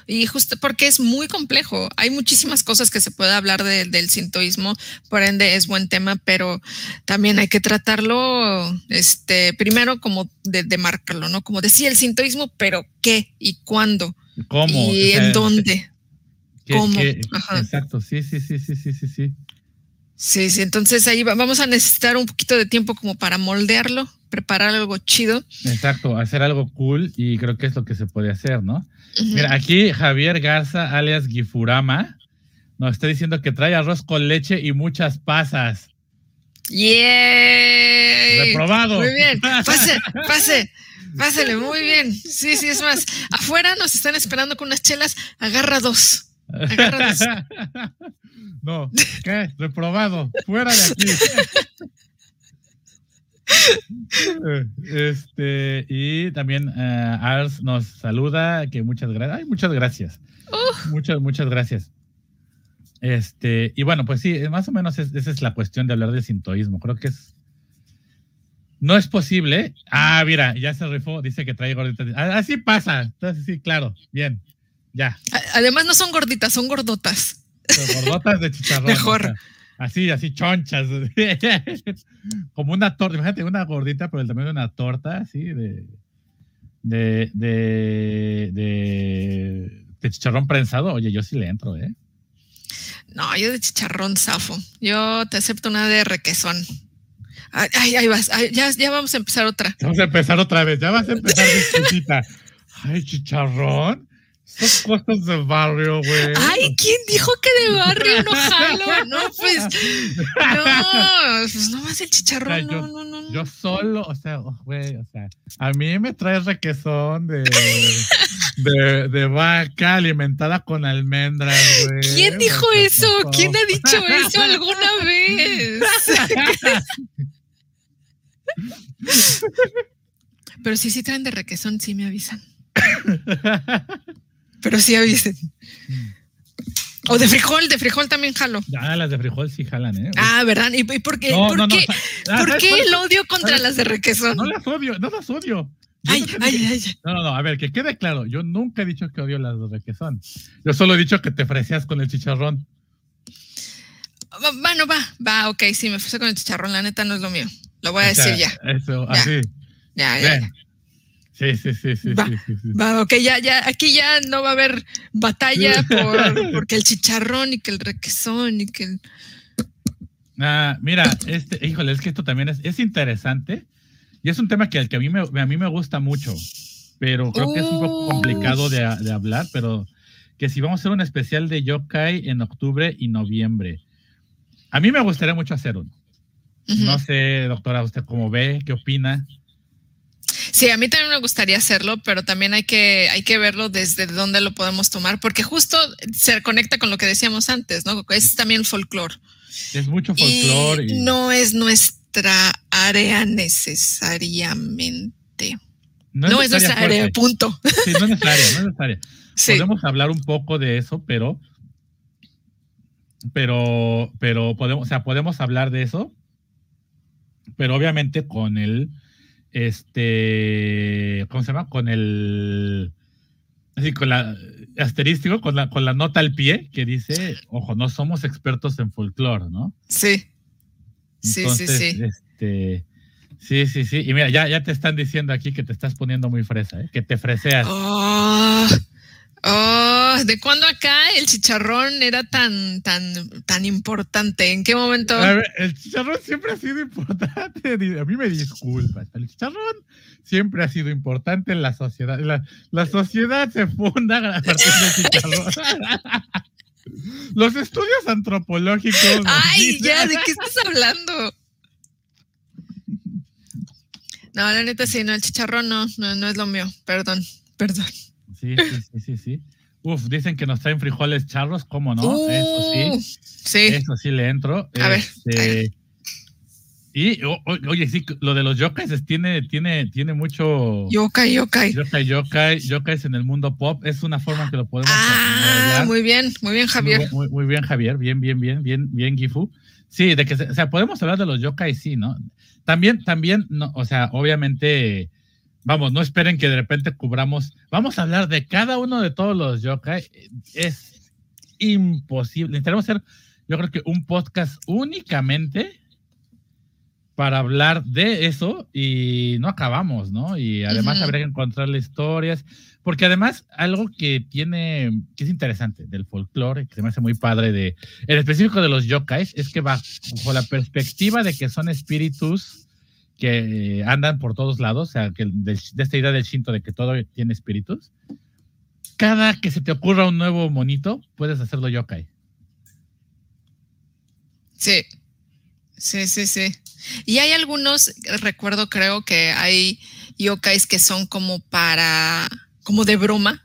y justo porque es muy complejo. Hay muchísimas cosas que se puede hablar del sintoísmo, por ende es buen tema, pero también hay que tratarlo, este, primero como de, de marcarlo, ¿no? Como decía el sintoísmo, pero ¿qué y cuándo? ¿Cómo? ¿Y en dónde? ¿Cómo? exacto, sí, sí, sí, sí, sí, sí, sí. Sí, sí, entonces ahí vamos a necesitar un poquito de tiempo como para moldearlo, preparar algo chido. Exacto, hacer algo cool y creo que es lo que se puede hacer, ¿no? Mira, aquí Javier Garza, alias Gifurama, nos está diciendo que trae arroz con leche y muchas pasas. ¡Yeah! Reprobado. Muy bien, pase, pase. Pásale, muy bien. Sí, sí, es más. Afuera nos están esperando con unas chelas. Agarra dos. no, ¿qué? Reprobado. Fuera de aquí. Este, y también uh, Ars nos saluda, que muchas gracias. Ay, muchas gracias. Muchas, muchas gracias. Este, y bueno, pues sí, más o menos esa es la cuestión de hablar de sintoísmo. Creo que es. No es posible. Ah, mira, ya se rifó, dice que trae gorditas. Así pasa. Entonces, sí, claro, bien. Ya. Además, no son gorditas, son gordotas. gordotas de chicharrón. Mejor. así, así chonchas. Como una torta. Imagínate una gordita, pero el tamaño de una torta, así, de. De, de, de, chicharrón prensado. Oye, yo sí le entro, ¿eh? No, yo de chicharrón zafo. Yo te acepto una de requesón. Ay, ahí vas. ya, ya vamos a empezar otra. Vamos a empezar otra vez. Ya vas a empezar discutita. Ay, chicharrón. Son cosas de barrio, güey. Ay, ¿quién dijo que de barrio no jalo? No, pues. No, pues no más el chicharrón. no, no, no, Yo solo, o sea, güey, o sea, a mí me trae requesón de, de, de vaca alimentada con almendras, güey. ¿Quién dijo eso? ¿Quién ha dicho eso alguna vez? Pero si sí traen de requesón, sí me avisan. Pero sí avisen. O de frijol, de frijol también jalo. Ah, las de frijol sí jalan, ¿eh? Ah, ¿verdad? ¿Y, por qué, ¿por qué, ¿por qué el odio contra las de requesón? No las odio, no las odio. ay, ay, ay. No, no, no, a ver, que quede claro. Yo nunca he dicho que odio las de requesón. Yo solo he dicho que te freseas con el chicharrón. Bueno, va, va, ok, sí, me ofrece con el chicharrón, la neta no es lo mío. Lo voy a decir ya. Eso, así. Ya, ya. Sí, sí, sí, sí, va, sí, Va, ok, ya, ya, aquí ya no va a haber batalla por, porque el chicharrón y que el requesón y que el... Ah, mira, este, híjole, es que esto también es, es interesante y es un tema que, que a, mí me, a mí me gusta mucho, pero creo que es un poco complicado de, de, hablar, pero que si vamos a hacer un especial de yokai en octubre y noviembre, a mí me gustaría mucho hacer uno. No sé, doctora, usted cómo ve, qué opina. Sí, a mí también me gustaría hacerlo, pero también hay que, hay que verlo desde dónde lo podemos tomar, porque justo se conecta con lo que decíamos antes, ¿no? Es también folclore. Es mucho folclore. Y, No es nuestra área necesariamente. No es, nuestra área, punto. Sí, no es nuestra área, no es nuestra área. Podemos hablar un poco de eso, pero, pero, pero podemos, o sea, podemos hablar de eso, pero obviamente con el, este, ¿cómo se llama? Con el, así, con la asterístico, con la, con la nota al pie que dice, ojo, no somos expertos en folclore, ¿no? Sí. Sí, sí, sí. Este, sí, sí, sí. Y mira, ya, ya te están diciendo aquí que te estás poniendo muy fresa, ¿eh? que te freseas. Oh, Oh, ¿de cuándo acá el chicharrón era tan, tan, tan importante? ¿En qué momento? el chicharrón siempre ha sido importante. A mí me disculpas. El chicharrón siempre ha sido importante en la sociedad. La, sociedad se funda a partir del chicharrón. Los estudios antropológicos. Ay, ya, ¿de qué estás hablando? No, la neta sí, no, el chicharrón no, no, no es lo mío. Perdón, perdón. Sí, sí, sí, sí, Uf, dicen que nos traen frijoles charros, ¿cómo no? eso sí. Uh, sí. Eso sí le entro. A este, ver. Y, oye, sí, lo de los yokais tiene, tiene, tiene mucho. Yokai, yokai. Yokai, yokai, yokais en el mundo pop. Es una forma que lo podemos. Ah, muy bien, muy bien, Javier. Muy, muy, bien, Javier. Bien, bien, bien, bien, bien, Gifu. Sí, de que, o sea, podemos hablar de los yokai, sí, ¿no? También, también, no, o sea, obviamente Vamos, no esperen que de repente cubramos. Vamos a hablar de cada uno de todos los yokai. Es imposible. Necesitamos hacer, yo creo que un podcast únicamente para hablar de eso y no acabamos, ¿no? Y además habría que encontrarle historias, porque además algo que tiene, que es interesante del folclore, que se me hace muy padre de, en específico de los yokais, es que bajo la perspectiva de que son espíritus que andan por todos lados, o sea, que de, esta idea del Shinto de que todo tiene espíritus, cada que se te ocurra un nuevo monito, puedes hacerlo yokai. Sí, sí, sí, sí. Y hay algunos, recuerdo, creo que hay yokais que son como para, como de broma,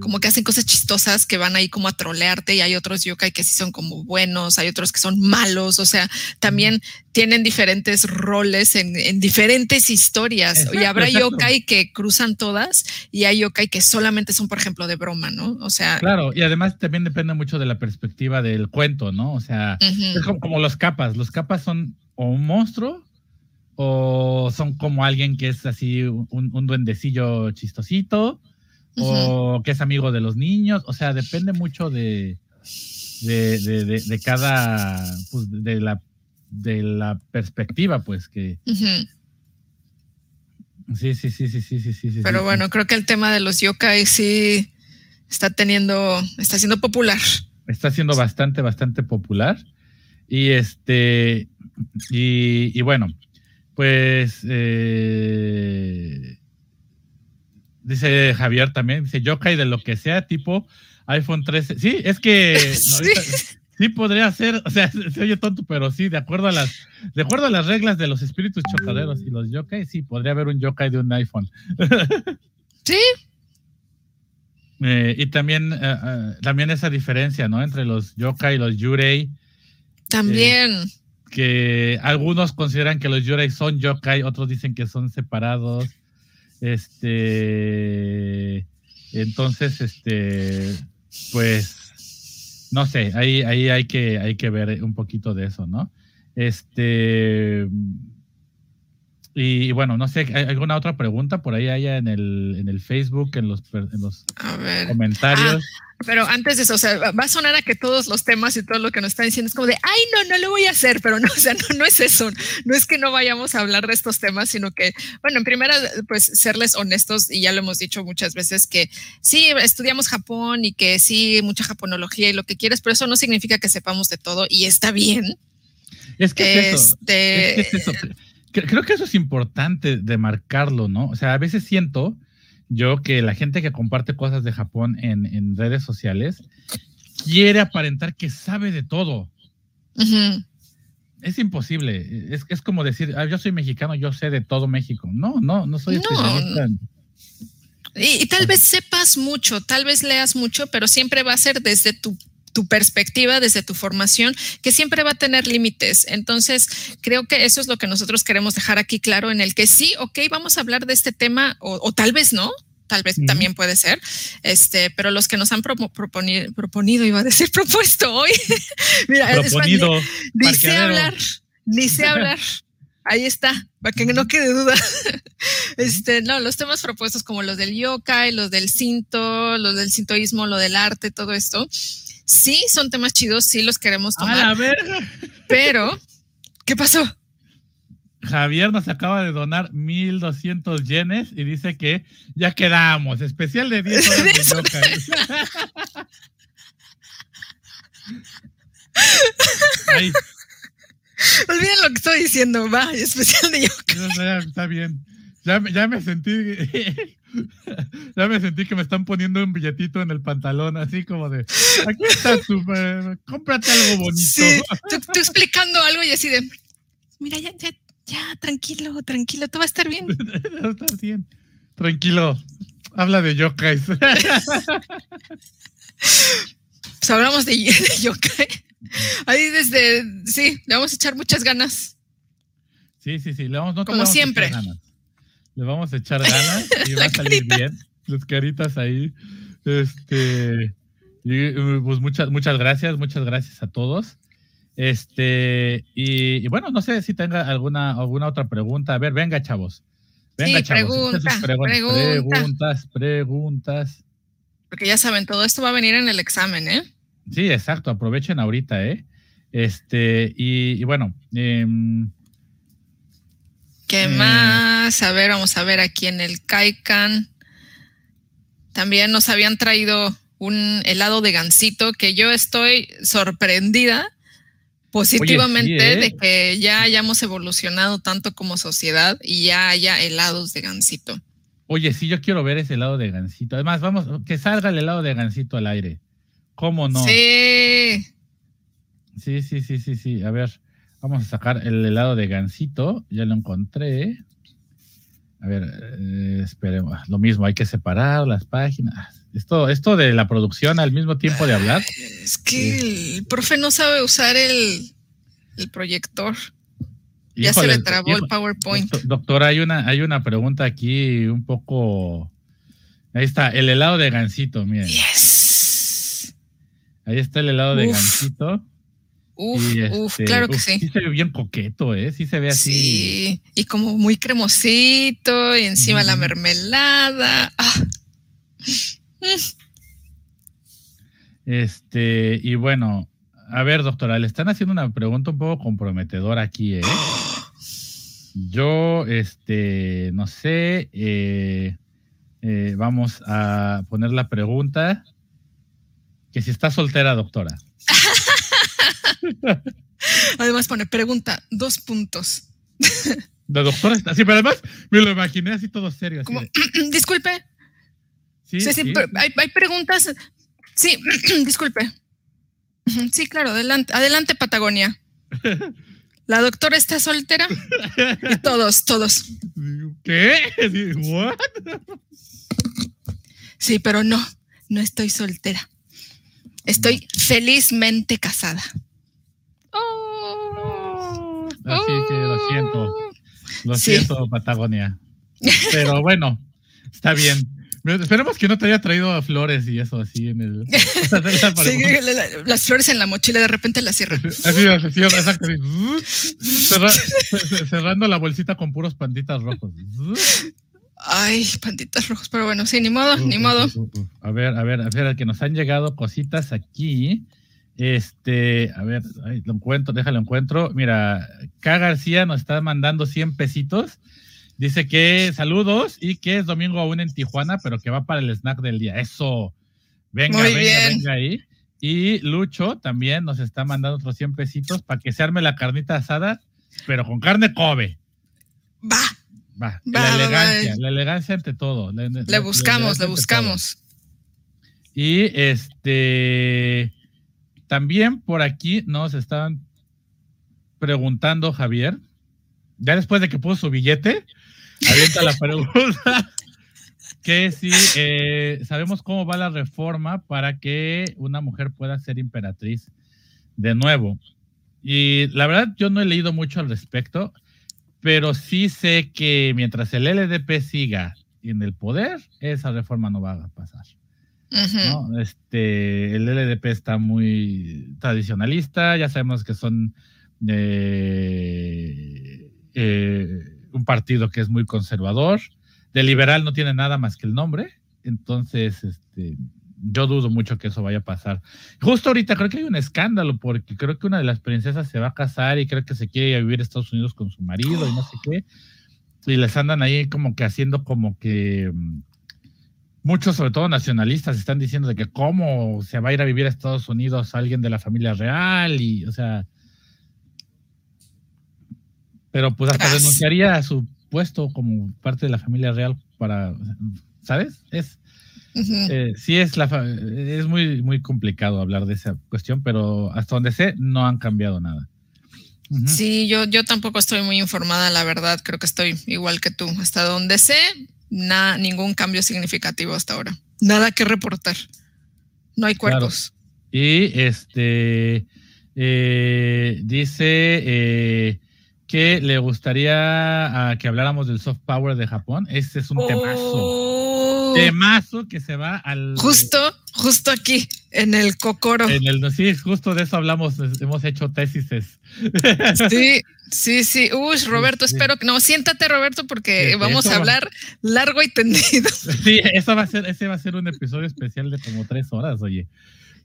como que hacen cosas chistosas que van ahí como a trolearte y hay otros yokai que sí son como buenos, hay otros que son malos, o sea, también tienen diferentes roles en, diferentes historias y habrá yokai que cruzan todas y hay yokai que solamente son, por ejemplo, de broma, ¿no? O sea... Claro, y además también depende mucho de la perspectiva del cuento, ¿no? O sea, es como, los capas, los capas son o un monstruo o son como alguien que es así un, un duendecillo chistosito o que es amigo de los niños, o sea, depende mucho de, de, cada, pues, de la, de la perspectiva, pues, que... Sí, sí, sí, sí, sí, sí, sí. Pero bueno, creo que el tema de los yokai sí está teniendo, está siendo popular. Está siendo bastante, bastante popular. Y este, y, y bueno, pues eh, Dice Javier también, dice Yokai de lo que sea, tipo iPhone 13. Sí, es que sí. podría ser, o sea, se oye tonto, pero sí, de acuerdo a las, de acuerdo a las reglas de los espíritus chocaderos y los yokai, sí, podría haber un yokai de un iPhone. Sí. Eh, y también, eh, eh, también esa diferencia, ¿no? Entre los yokai y los yurei. También. que algunos consideran que los yurei son yokai, otros dicen que son separados. Este, entonces, este, pues, no sé, ahí, ahí hay que, hay que ver un poquito de eso, ¿no? Este, y, bueno, no sé, ¿hay alguna otra pregunta por ahí haya en el, en el Facebook, en los, en los comentarios? Ah, pero antes de eso, o sea, va a sonar a que todos los temas y todo lo que nos están diciendo es como de, ay, no, no lo voy a hacer, pero no, o sea, no, no es eso, no es que no vayamos a hablar de estos temas, sino que, bueno, en primera, pues serles honestos, y ya lo hemos dicho muchas veces, que sí, estudiamos Japón y que sí, mucha japonología y lo que quieres, pero eso no significa que sepamos de todo y está bien. Es que es eso. Este, es eso. Creo que eso es importante de marcarlo, ¿no? O sea, a veces siento yo que la gente que comparte cosas de Japón en, redes sociales quiere aparentar que sabe de todo. es imposible. Es, es como decir, ah, yo soy mexicano, yo sé de todo México. No, no, no soy especialista. Y, y, tal vez sepas mucho, tal vez leas mucho, pero siempre va a ser desde tu, tu perspectiva, desde tu formación, que siempre va a tener límites. Entonces, creo que eso es lo que nosotros queremos dejar aquí claro, en el que sí, ok, vamos a hablar de este tema, o, o tal vez no, tal vez también puede ser, este, pero los que nos han proponido, proponido, iba a decir propuesto hoy, mira, proponido, ni sé hablar, ni sé hablar. Ahí está, para que no quede duda. Este, no, los temas propuestos como los del yokai, los del cinto, los del sintoísmo, lo del arte, todo esto, sí son temas chidos, sí los queremos tomar. A la verga. Pero, ¿qué pasó? Javier nos acaba de donar 1200 yenes y dice que ya quedamos. Especial de 10 horas de yokai. Ahí. Olviden lo que estoy diciendo, va, especial de yokai. está bien. Ya, ya me sentí ya me sentí que me están poniendo un billetito en el pantalón, así como de, aquí está tu, cómprate algo bonito. Sí, tú, tú, explicando algo y así de, mira, ya, ya, ya, tranquilo, tranquilo, todo va a estar bien. Está bien, tranquilo. Habla de yokais. pues hablamos de, de yokai. Ahí desde, sí, le vamos a echar muchas ganas. Sí, sí, sí, le vamos, no Como siempre. Le vamos a echar ganas y va a salir bien. Las caritas ahí. Este, y, pues muchas, muchas gracias, muchas gracias a todos. Este, y, y, bueno, no sé si tenga alguna, alguna otra pregunta. A ver, venga, chavos. Venga, sí, chavos. Pregunta, pregunta. Preguntas, preguntas. Porque ya saben, todo esto va a venir en el examen, ¿eh? Sí, exacto. Aprovechen ahorita, ¿eh? Este, y, y bueno, eh, ¿Qué mm. más? A ver, vamos a ver aquí en el Kaikan. También nos habían traído un helado de gansito que yo estoy sorprendida positivamente Oye, sí, ¿eh? de que ya hayamos evolucionado tanto como sociedad y ya haya helados de gansito. Oye, sí, yo quiero ver ese helado de gansito. Además, vamos, que salga el helado de gansito al aire. ¿Cómo no? Sí. Sí, sí, sí, sí, sí. A ver. Vamos a sacar el helado de gansito. Ya lo encontré. A ver, eh, esperemos. Lo mismo, hay que separar las páginas. Esto, esto de la producción al mismo tiempo de hablar. Es que eh. el profe no sabe usar el, el proyector. Ya se le trabó el PowerPoint. Doctora, hay una, hay una pregunta aquí un poco. Ahí está, el helado de gansito, miren. Yes. Ahí está el helado Uf. de gansito. Uf, Y, uf, este, claro que uf, sí. Sí se ve bien coqueto, ¿eh? Sí se ve así. Sí, y como muy cremosito, y encima la mermelada. Ah. Mm. Este, y bueno, a ver, doctora, le están haciendo una pregunta un poco comprometedora aquí, ¿eh? Yo, este, no sé, eh, eh, vamos a poner la pregunta, que si está soltera, doctora. Además pone pregunta, dos puntos. La doctora está así, pero además me lo imaginé así todo serio. Así Como, de, disculpe, sí, sí, sí, sí, pero hay, hay preguntas. Sí, disculpe. Sí, claro, adelante, adelante Patagonia. La doctora está soltera y todos, todos. ¿Qué? ¿What? Sí, pero no, no estoy soltera. Estoy felizmente casada. Así que lo siento. Lo Sí. siento, Patagonia. Pero bueno, está bien. Esperemos que no te haya traído flores y eso así en el. Sí, la- la- las flores en la mochila de repente las cierra. Así, así, exacto. Cerra- ce- cerrando la bolsita con puros panditas rojos. Ay, panditas rojos, pero bueno, sí, ni modo, ni modo. A ver, a ver, a ver, que nos han llegado cositas aquí. Este, a ver, ay, lo encuentro, déjalo encuentro. Mira, K. García nos está mandando 100 pesitos. Dice que saludos y que es domingo aún en Tijuana, pero que va para el snack del día. Eso. Venga, Muy venga, bien. venga ahí. Y Lucho también nos está mandando otros 100 pesitos para que se arme la carnita asada, pero con carne Kobe. Va, Va, Va, la va, va. elegancia, la elegancia ante todo. La- le buscamos, le buscamos. Y este también por aquí nos estaban preguntando, Javier, ya después de que puso su billete, avienta la pregunta que si eh, sabemos cómo va la reforma para que una mujer pueda ser imperatriz de nuevo. Y la verdad, yo no he leído mucho al respecto, pero sí sé que mientras el LDP siga en el poder, esa reforma no va a pasar. Este, el LDP está muy tradicionalista, ya sabemos que son eh, eh, un partido que es muy conservador, de liberal no tiene nada más que el nombre, entonces este, yo dudo mucho que eso vaya a pasar. Justo ahorita creo que hay un escándalo porque creo que una de las princesas se va a casar y creo que se quiere ir a vivir a Estados Unidos con su marido y no sé qué. Y les andan ahí como que haciendo como que mm, muchos, sobre todo nacionalistas, están diciendo de que cómo se va a ir a vivir a Estados Unidos alguien de la familia real y, o sea, pero pues hasta denunciaría a su puesto como parte de la familia real para, ¿sabes? Es, eh, sí es, la, es muy, muy complicado hablar de esa cuestión, pero hasta donde sé no han cambiado nada. Sí, yo, yo tampoco estoy muy informada, la verdad, creo que estoy igual que tú. Hasta donde sé, nada, ningún cambio significativo hasta ahora. Nada que reportar. No hay cuerpos. Y este eh, dice eh, que le gustaría ah, que habláramos del soft power de Japón. Este es un. Oh. Temazo que se va al. Justo, justo aquí, en el Cocoro. En el, sí, justo de eso hablamos, hemos hecho tesis. Sí, sí, sí. Uy, Roberto, espero que. No, siéntate, Roberto, porque vamos a hablar largo y tendido. Sí, eso va a ser, ese va a ser un episodio especial de como tres horas, oye.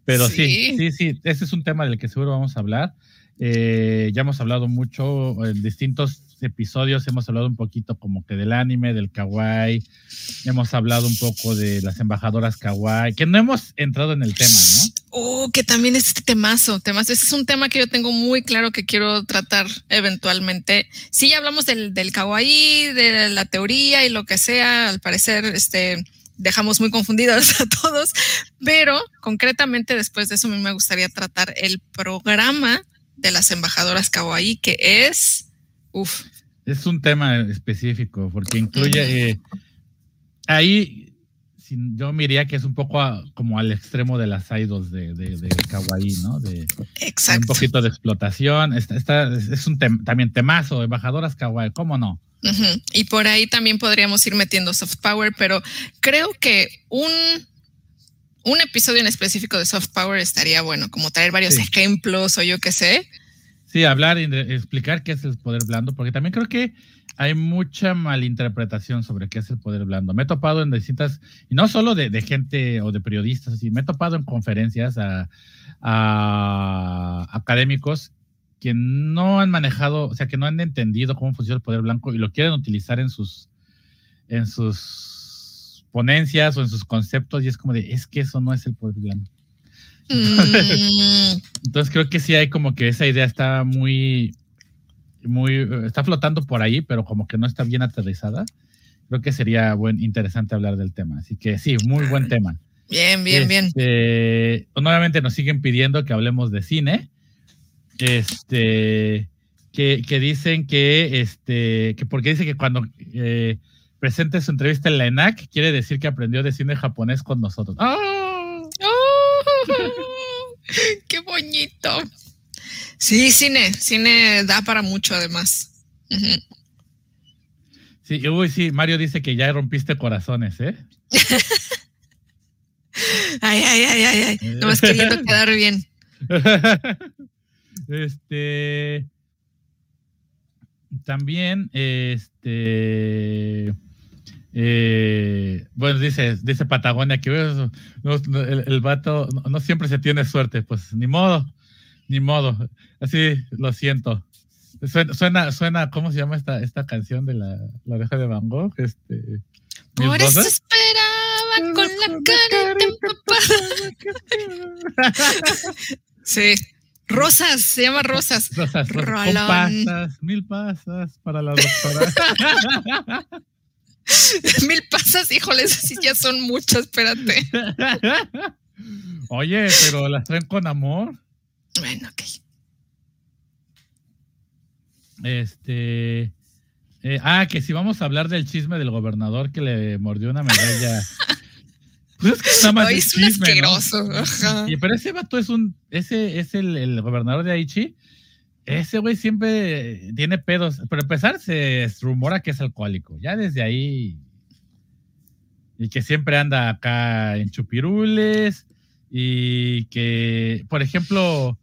Pero sí, sí, sí, ese es un tema del que seguro vamos a hablar. Eh, ya hemos hablado mucho en distintos episodios, hemos hablado un poquito como que del anime, del kawaii, hemos hablado un poco de las embajadoras kawaii, que no hemos entrado en el tema, ¿no? Oh, que también es este temazo, temazo. Ese es un tema que yo tengo muy claro que quiero tratar eventualmente. Sí, ya hablamos del, del kawaii, de la teoría y lo que sea, al parecer, este, dejamos muy confundidos a todos, pero concretamente después de eso a mí me gustaría tratar el programa de las embajadoras kawaii, que es, uf. Es un tema específico, porque incluye, eh, ahí yo miraría que es un poco como al extremo de las idols de, de, kawaii, ¿no? De, Exacto. Un poquito de explotación, está, es un también temazo, embajadoras kawaii, ¿cómo no? Y por ahí también podríamos ir metiendo soft power, pero creo que un un episodio en específico de soft power estaría bueno, como traer varios ejemplos o yo qué sé. Sí, hablar y explicar qué es el poder blando, porque también creo que hay mucha malinterpretación sobre qué es el poder blando. Me he topado en distintas, y no solo de, gente o de periodistas, sino me he topado en conferencias a, a, académicos que no han manejado, o sea, que no han entendido cómo funciona el poder blanco y lo quieren utilizar en sus, en sus ponencias o en sus conceptos y es como de, es que eso no es el poder blanco. Mm. Entonces, creo que sí hay como que esa idea está muy, muy, está flotando por ahí, pero como que no está bien aterrizada. Creo que sería buen, interesante hablar del tema. Así que sí, muy buen tema. Bien, bien, bien. Este, nuevamente nos siguen pidiendo que hablemos de cine. Este, que, que dicen que, este, que porque dice que cuando eh, presente su entrevista en la ENAC, quiere decir que aprendió de cine japonés con nosotros. ¡Oh! ¡Qué bonito! Sí, cine, cine da para mucho además. Sí, uy, sí, Mario dice que ya rompiste corazones, ¿eh? ay, ay, ay, ay, ay. Nomás queriendo quedar bien. Este. También, este. Eh, bueno, dice, dice Patagonia que el, vato no, siempre se tiene suerte, pues ni modo, ni modo. Así lo siento. Suena, suena, ¿cómo se llama esta, esta canción de la, la oreja de Van Gogh? Este, Por eso esperaba con la cara Sí. Rosas, se llama Rosas. Rosas, rosas. mil pasas para la doctora. Mil pasas, híjoles, así ya son muchas, espérate. Oye, pero las traen con amor. Bueno, ok. Este. eh, ah, que si vamos a hablar del chisme del gobernador que le mordió una medalla. pues es que nada más es un ¿no? asqueroso. Ajá. Y, pero ese vato es un. Ese es el, el gobernador de Aichi. Ese güey siempre tiene pedos. Para empezar, se rumora que es alcohólico. Ya desde ahí. Y que siempre anda acá en chupirules. Y que, por ejemplo,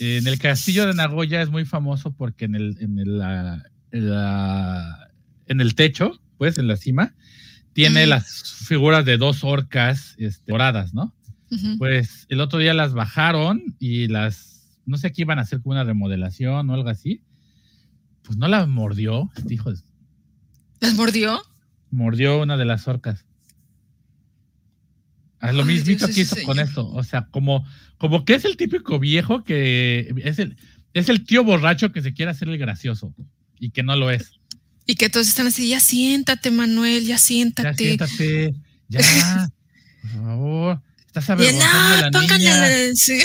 en el castillo de Nagoya es muy famoso porque en el, en el, la- en la- en el techo, pues en la cima, tiene Mm. las figuras de dos orcas este, doradas, ¿no? Pues el otro día las bajaron y las, no sé qué iban a hacer como una remodelación o algo así. Pues no las mordió, este hijo, de- ¿Las mordió? mordió una de las orcas. A lo Ay, mismito Dios, que hizo con esto. O sea, como, como que es el típico viejo que es el, es el tío borracho que se quiere hacer el gracioso y que no lo es. Y que todos están así, ya siéntate, Manuel, ya Ya siéntate. siéntate, ya, por favor. Estás avergonzando no, pónganla, niña. sí,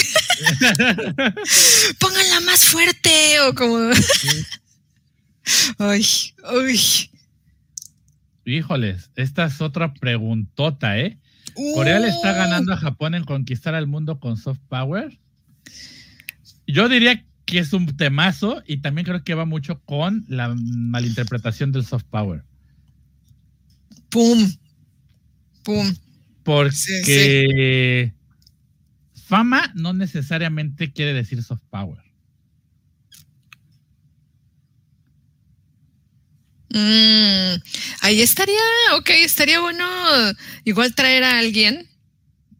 pónganla más fuerte o como... Ay, ay. Híjoles, esta es otra preguntota, ¿eh? Corea le está Uh, ganando a Japón en conquistar al mundo con soft power. Yo diría que es un temazo y también creo que va mucho con la malinterpretación del soft power. Pum, pum. Porque fama no necesariamente quiere decir soft power. Mm, ahí estaría, ok, estaría bueno igual traer a alguien.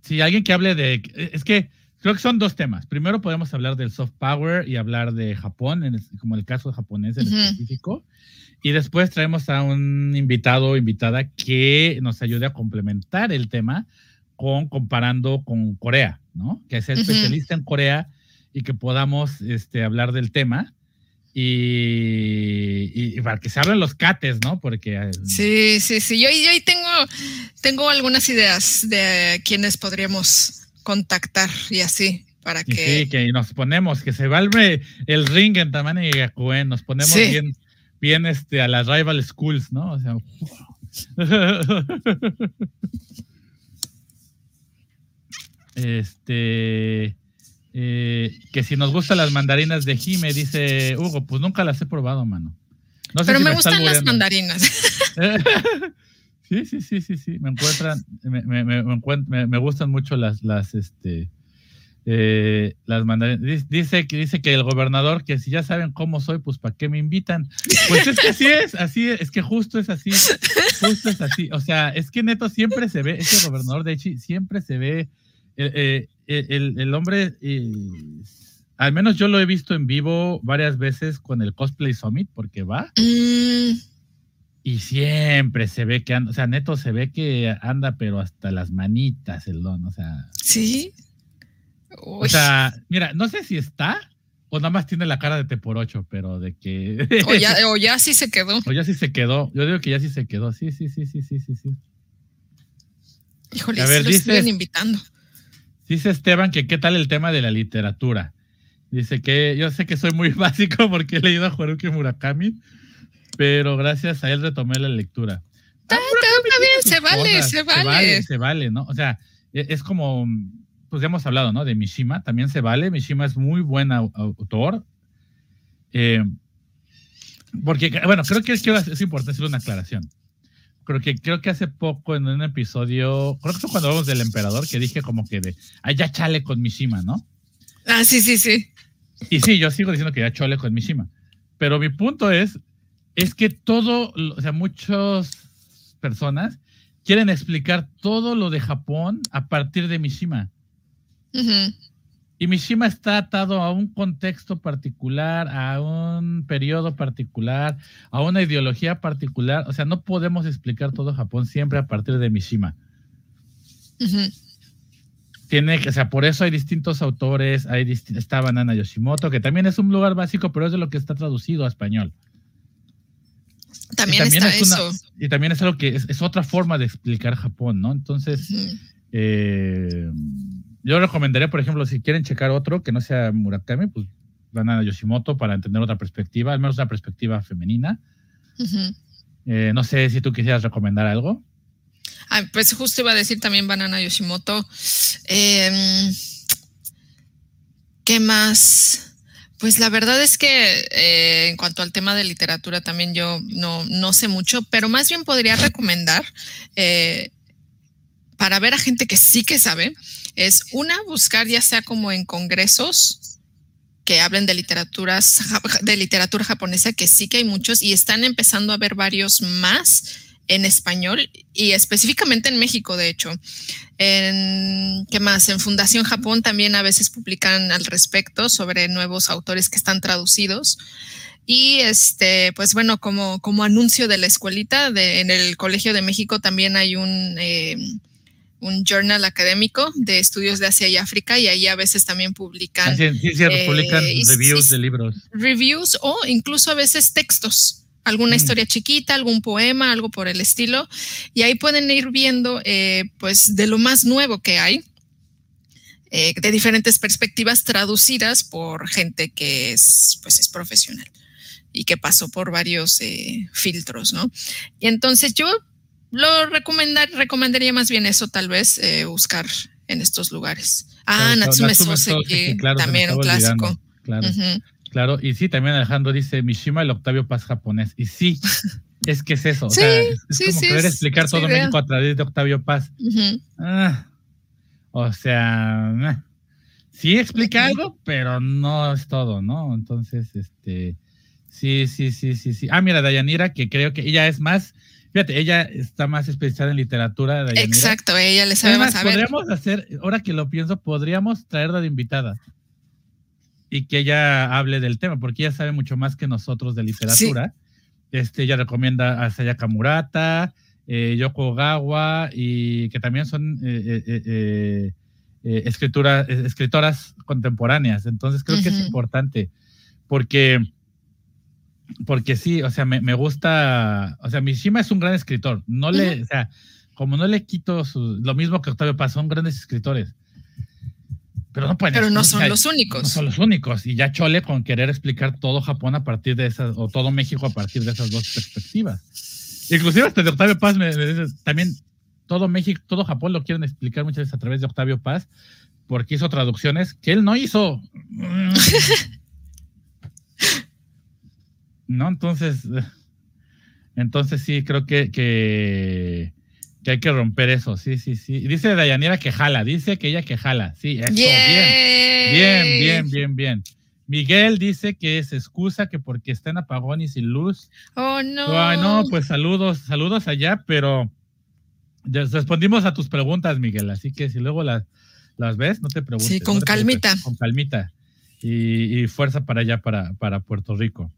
Si alguien que hable de... Es que creo que son dos temas. Primero podemos hablar del soft power y hablar de Japón, en el- como el caso japonés en específico. Y después traemos a un invitado o invitada que nos ayude a complementar el tema con comparando con Corea, ¿no? Que sea especialista en Corea y que podamos este, hablar del tema. Y, para que se hablen los cates, ¿no? Porque eh, Sí, sí, sí. Yo, yo ahí tengo, tengo algunas ideas de quienes podríamos contactar y así para que. sí, que nos ponemos, que se valve el ring en Tamane y Gakuen, nos ponemos Sí. bien, bien este, a las rival schools, ¿no? O sea, este, eh, que si nos gustan las mandarinas de Jime, dice Hugo, pues nunca las he probado, mano. No sé Pero si me gustan las mandarinas. Sí, sí, sí, sí, sí. Me encuentran, me, me, me, me encuent- me- me gustan mucho las, las, este, eh, las mandarinas. Dice, dice que dice que el gobernador, que si ya saben cómo soy, pues ¿para qué me invitan? Pues es que así es, así es, es que justo es así, justo es así. O sea, es que neto siempre se ve, ese gobernador de Echi siempre se ve, eh, eh, el, el- el hombre, eh, al menos yo lo he visto en vivo varias veces con el Cosplay Summit, porque va. Mm, Y siempre se ve que anda, o sea, neto se ve que anda, pero hasta las manitas el don, o sea. sí. O sea, mira, no sé si está o nada más tiene la cara de te por ocho, pero de que. o, ya, o ya sí se quedó. o ya sí se quedó. Yo digo que ya sí se quedó. Sí, sí, sí, sí, sí, sí, sí. Híjole, A ver, lo siguen invitando. Dice Esteban que qué tal el tema de la literatura. Dice que yo sé que soy muy básico porque he leído a Haruki Murakami, pero gracias a él retomé la lectura. Ah, Murakami está tiene bien, sus se vale, se vale. Se vale, ¿no? O sea, e- es como, pues ya hemos hablado, ¿no? De Mishima, también se vale. Mishima es muy buen au- autor. Eh, porque, bueno, creo que es importante hacer una aclaración. Creo que, creo que hace poco en un episodio, creo que fue cuando hablamos del emperador, que dije como que de, ay, ya chale con Mishima, ¿no? Ah, sí, sí, sí. Y sí, yo sigo diciendo que ya chole con Mishima. Pero mi punto es, es que todo, o sea, muchas personas quieren explicar todo lo de Japón a partir de Mishima. Y Mishima está atado a un contexto particular, a un periodo particular, a una ideología particular. O sea, no podemos explicar todo Japón siempre a partir de Mishima. Tiene que, o sea, por eso hay distintos autores. Hay disti- está Banana Yoshimoto, que también es un lugar básico, pero es de lo que está traducido a español. También, está es una- eso. y también es algo que es, es otra forma de explicar Japón, ¿no? Entonces, eh, yo recomendaría, por ejemplo, si quieren checar otro que no sea Murakami, pues Banana Yoshimoto para entender otra perspectiva, al menos una perspectiva femenina. Eh, no sé si tú quisieras recomendar algo. Ah, pues justo iba a decir también Banana Yoshimoto. Em, ¿Qué más? Pues la verdad es que eh, en cuanto al tema de literatura también yo no, no sé mucho, pero más bien podría recomendar eh, para ver a gente que sí que sabe, es una, buscar ya sea como en congresos que hablen de literaturas, de literatura japonesa, que sí que hay muchos y están empezando a ver varios más en español y específicamente en México, de hecho. En, ¿Qué más? En Fundación Japón también a veces publican al respecto sobre nuevos autores que están traducidos. Y este, pues bueno, como, como anuncio de la escuelita, de, en el Colegio de México también hay un, eh, un journal académico de estudios de Asia y África y ahí a veces también publican. sí, sí, sí eh, publican reviews de libros. Reviews o incluso a veces textos alguna mm. historia chiquita, algún poema, algo por el estilo. Y ahí pueden ir viendo, eh, pues, de lo más nuevo que hay, eh, de diferentes perspectivas traducidas por gente que es, pues, es profesional y que pasó por varios eh, filtros, ¿no? Y entonces yo lo recomendar, recomendaría más bien eso, tal vez, buscar en estos lugares. Ah, Natsume Soseki, también un clásico. Claro. Claro, y sí, también Alejandro dice Mishima, el Octavio Paz japonés. Y sí, es que es eso. o sea, es, como querer explicar todo México a través de Octavio Paz. Ah, o sea, sí explica algo, pero no es todo, ¿no? Entonces, este, sí, sí, sí, sí, sí. Ah, mira, Dayanira, que creo que ella es más, fíjate, ella está más especializada en literatura. Dayanira. Exacto, ella le sabe más. Podríamos hacer, ahora que lo pienso, podríamos traerla de invitada y que ella hable del tema, porque ella sabe mucho más que nosotros de literatura. Este, ella recomienda a Sayaka Murata, eh, Yoko Ogawa, y que también son eh, eh, escritura, escritoras contemporáneas. Entonces creo que es importante, porque, porque sí, o sea, me, me, gusta, o sea, Mishima es un gran escritor. No le, o sea, como no le quito lo mismo que Octavio Paz, son grandes escritores pero no Pero no son los únicos. No son los únicos. Y ya chole con querer explicar todo Japón a partir de esas, o todo México a partir de esas dos perspectivas. Inclusive hasta de Octavio Paz me, dice, también todo México, todo Japón lo quieren explicar muchas veces a través de Octavio Paz, porque hizo traducciones que él no hizo. ¿No? Entonces, entonces sí, creo que, que que hay que romper eso, sí, sí, sí. Dice Dayanira que jala, dice que ella que jala, sí, eso, bien, bien, bien, bien, bien. Miguel dice que se excusa que porque está en apagón y sin luz. Oh, no. Ay, no, pues saludos, saludos allá, pero respondimos a tus preguntas, Miguel, así que si luego las, las ves, no te preguntes. Sí, con calmita. con calmita. Y, fuerza para allá, para, para Puerto Rico.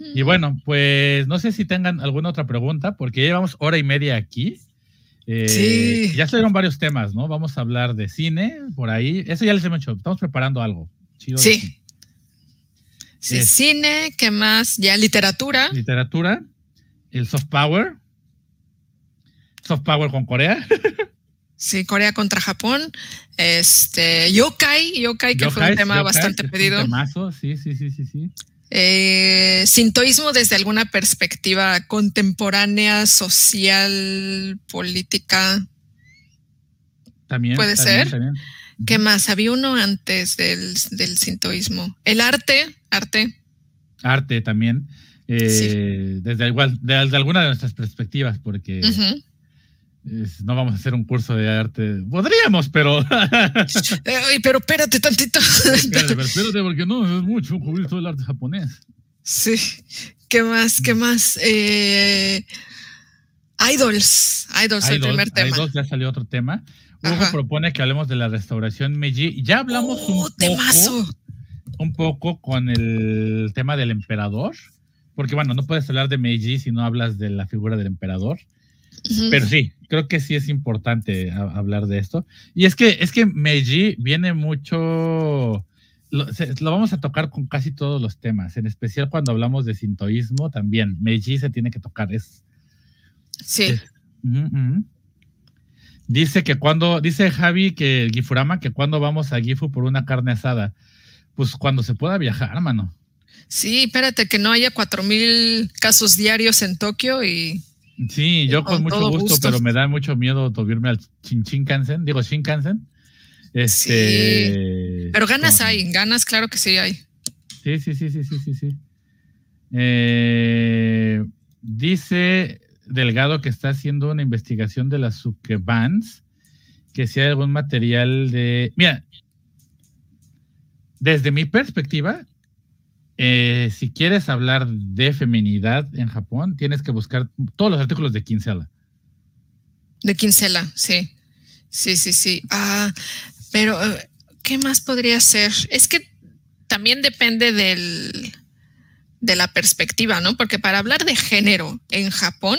Y bueno, pues no sé si tengan alguna otra pregunta, porque llevamos hora y media aquí. Eh, sí. Ya salieron varios temas, ¿no? Vamos a hablar de cine por ahí. Eso ya les hemos hecho. Estamos preparando algo. sí. Sí, cine, ¿qué más? Ya literatura. Literatura, el soft power. Soft power con Corea. sí, Corea contra Japón. Este, yokai, yokai, que fue un tema bastante pedido. sí, sí, sí, sí, sí. Eh, sintoísmo desde alguna perspectiva contemporánea, social, política. También. Puede ser. ¿Qué más? Había uno antes del, del sintoísmo. El arte, arte. Arte también. Eh, desde igual, de, alguna de nuestras perspectivas, porque no vamos a hacer un curso de arte. Podríamos, pero. Pero espérate tantito. Espérate, espérate, porque no, es mucho cubrir todo el arte japonés. Sí. ¿Qué más? ¿Qué más? Eh, idols. Idols, el primer tema. Idols, ya salió otro tema. Hugo propone que hablemos de la restauración Meiji. Ya hablamos un, oh, poco, un poco con el tema del emperador, porque bueno, no puedes hablar de Meiji si no hablas de la figura del emperador. Pero sí, creo que sí es importante hablar de esto. Y es que, es que Meiji viene mucho, lo, vamos a tocar con casi todos los temas, en especial cuando hablamos de sintoísmo también. Meiji se tiene que tocar, es... Sí. Dice que cuando, dice Javi que Gifurama, que cuando vamos a Gifu por una carne asada. pues cuando se pueda viajar, mano. Sí, espérate que no haya cuatro mil casos diarios en Tokio y. Sí, yo con, mucho gusto, pero me da mucho miedo subirme al Shinkansen, digo Shinkansen. Este. Sí. Pero ganas hay, ganas, claro que sí hay. Sí, sí, sí, sí, sí, sí, sí. Eh, dice Delgado que está haciendo una investigación de las Sukebans, que si hay algún material de. Mira, desde mi perspectiva, eh, si quieres hablar de feminidad en Japón, tienes que buscar todos los artículos de Kinsella. De Kinsella, sí. Sí, sí, sí. Ah, pero, eh, ¿qué más podría ser? Es que también depende del, de la perspectiva, ¿no? Porque para hablar de género en Japón,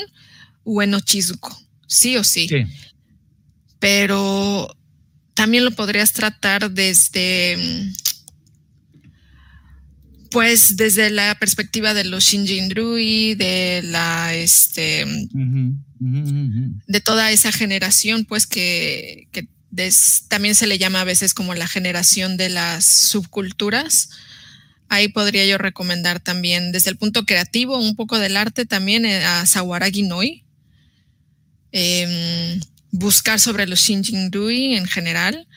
Ueno Chizuko, sí o sí. sí. Pero también lo podrías tratar desde pues desde la perspectiva de los Shinjin-rui, de la este de toda esa generación, pues que, también se le llama a veces como la generación de las subculturas. Ahí podría yo recomendar también desde el punto creativo, un poco del arte también eh, a Sawaragi Noi. Em, buscar sobre los Shinjin-rui en general.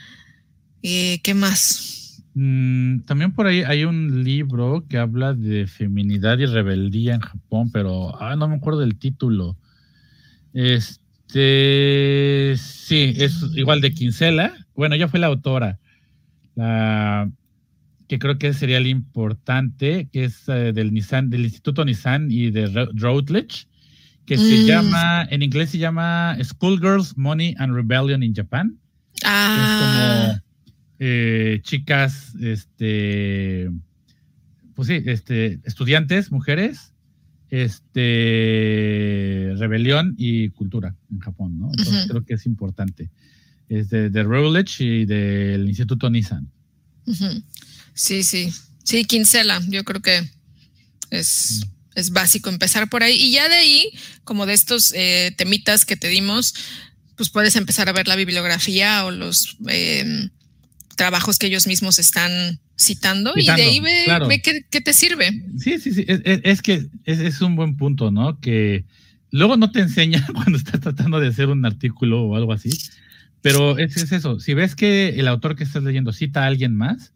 Eh, ¿Qué más? Mm, también por ahí hay un libro que habla de feminidad y rebeldía en Japón, pero ah, no me acuerdo del título. Este, sí, es igual de Quincela. Bueno, ella fue la autora. La, que creo que sería el importante, que es eh, del Nissan, del Instituto Nissan y de Routledge, que se mm. llama, en inglés se llama Schoolgirls, Money and Rebellion in Japan. Ah. Eh, chicas, este, pues sí, este, estudiantes, mujeres, este, rebelión y cultura en Japón, ¿no? Entonces creo que es importante. Es de, de y del Instituto Nissan. Sí, sí. Sí, Quincela, yo creo que es, mm. es, básico empezar por ahí. Y ya de ahí, como de estos eh, temitas que te dimos, pues puedes empezar a ver la bibliografía o los eh, trabajos que ellos mismos están citando, y de ahí ve, qué, te sirve. Sí, sí, sí, es, que es, un buen punto, ¿no? Que luego no te enseña cuando estás tratando de hacer un artículo o algo así, pero es, eso, si ves que el autor que estás leyendo cita a alguien más,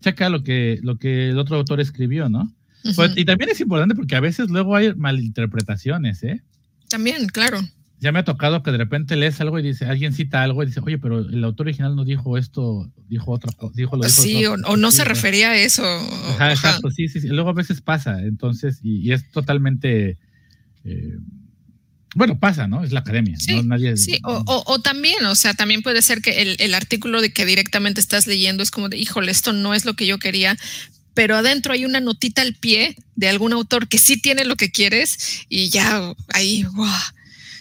checa lo que, lo que el otro autor escribió, ¿no? Pues, y también es importante porque a veces luego hay malinterpretaciones, ¿eh? También, claro ya me ha tocado que de repente lees algo y dice, alguien cita algo y dice, oye, pero el autor original no dijo esto, dijo otra cosa, dijo lo dijo Sí, o, no se refería a eso. Ajá, exacto, sí, sí, sí. Luego a veces pasa, entonces, y, es totalmente, eh, bueno, pasa, ¿no? Es la academia. Sí, Nadie, sí. O, o, también, o sea, también puede ser que el, el artículo de que directamente estás leyendo es como de, híjole, esto no es lo que yo quería, pero adentro hay una notita al pie de algún autor que sí tiene lo que quieres y ya ahí, wow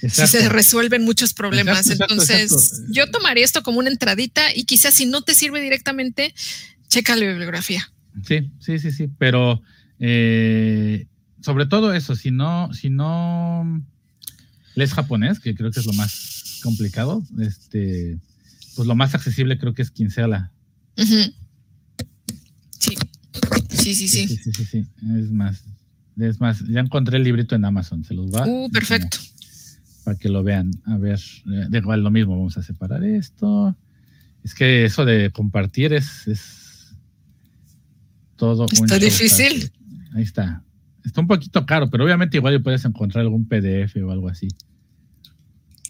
se resuelven muchos problemas. Entonces, yo tomaría esto como una entradita y quizás si no te sirve directamente, checa la bibliografía. Sí, sí, sí, sí, pero eh, sobre todo eso, si no, si no lees japonés, que creo que es lo más complicado, este, pues lo más accesible creo que es Quincela. sí. Sí, sí, sí. Sí, sí, sí, Es más, es más, ya encontré el librito en Amazon, se los va. Uh, perfecto para que lo vean. A ver, eh, de igual lo mismo, vamos a separar esto. Es que eso de compartir es, es todo. Está difícil. Ahí está. Está un poquito caro, pero obviamente igual puedes encontrar algún PDF o algo así.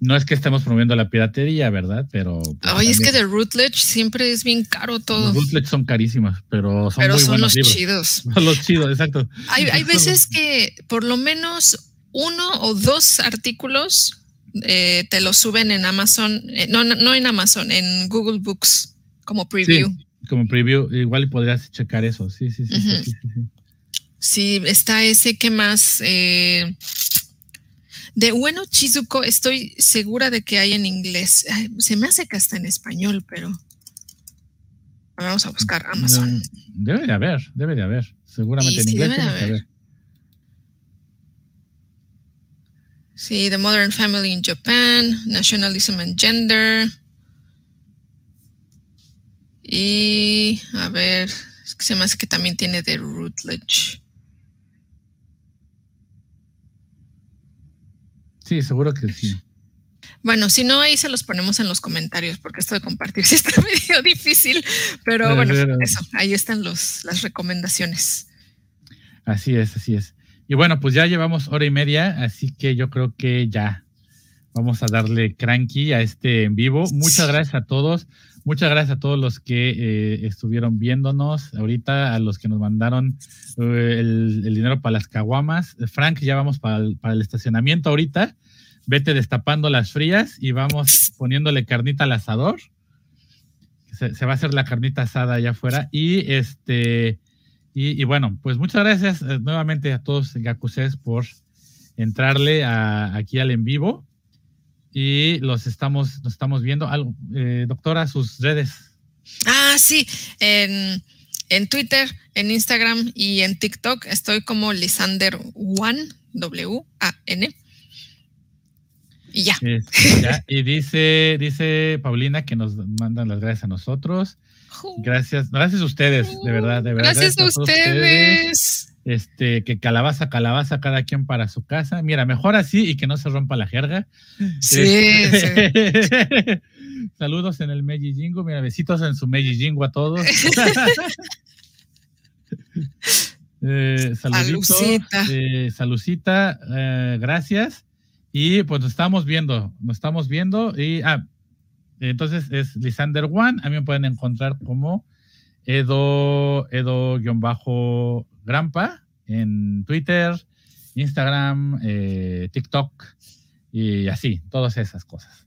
No es que estemos promoviendo la piratería, ¿verdad? Pero. Pues, Oye, es que de Routledge siempre es bien caro todo. Los Routledge son carísimas, pero son pero son los chidos. Los chidos, exacto. Hay, hay veces que por lo menos uno o dos artículos eh, te los suben en Amazon, eh, no, no, en Amazon, en Google Books como preview. como preview, igual podrías checar eso, sí, sí, sí. sí, sí, está ese que más... Eh, de Bueno Chizuko estoy segura de que hay en inglés. se me hace que está en español, pero vamos a buscar Amazon. Debe de haber, debe de haber. Seguramente en inglés. Debe de haber. Sí, The Modern Family in Japan, Nationalism and Gender. Y a ver, se me hace que también tiene de Routledge. Sí, seguro que sí. Bueno, si no, ahí se los ponemos en los comentarios, porque esto de compartir sí está medio difícil, pero bueno, eso, ahí están los, las recomendaciones. Así es, así es. Y bueno, pues ya llevamos hora y media, así que yo creo que ya vamos a darle cranky a este en vivo. Muchas gracias a todos. Muchas gracias a todos los que eh, estuvieron viéndonos ahorita, a los que nos mandaron eh, el, dinero para las caguamas. Frank, ya vamos para el, estacionamiento ahorita. Vete destapando las frías y vamos poniéndole carnita al asador. Se, va a hacer la carnita asada allá afuera. Y este, y, bueno, pues muchas gracias eh, nuevamente a todos Gakuses por entrarle aquí al en vivo y los estamos, nos estamos viendo. Eh, doctora, sus redes. Ah, sí, en, Twitter, en Instagram y en TikTok estoy como Lisander One, W-A-N. Y ya. Y dice, dice Paulina que nos mandan las gracias a nosotros. Gracias, gracias a ustedes, de verdad, de verdad. Gracias, a ustedes. Este, que calabaza, calabaza, cada quien para su casa. Mira, mejor así y que no se rompa la jerga. Sí. Este, saludos en el Meiji Jingo. Mira, besitos en su Meiji Jingo a todos. eh, saludito, eh, salucita, eh, gracias. Y pues nos estamos viendo, nos estamos viendo. Y ah, entonces es Lisander One. A mí me pueden encontrar como Edo, Edo-Grampa en Twitter, Instagram, eh, TikTok y así, todas esas cosas.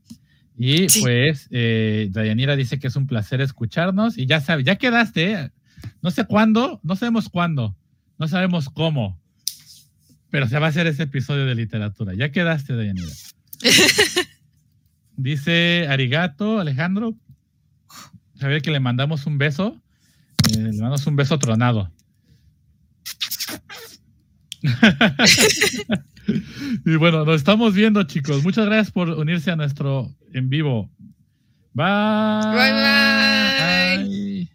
Y pues eh, Dayanira dice que es un placer escucharnos y ya sabe, ya quedaste, ¿eh? no sé cuándo, no sabemos cuándo, no sabemos cómo, pero se va a hacer ese episodio de literatura. Ya quedaste, Dayanira. dice Arigato, Alejandro. Saber que le mandamos un beso. Eh, le mandamos un beso tronado. y bueno, nos estamos viendo, chicos. Muchas gracias por unirse a nuestro en vivo. Bye. Bye, bye.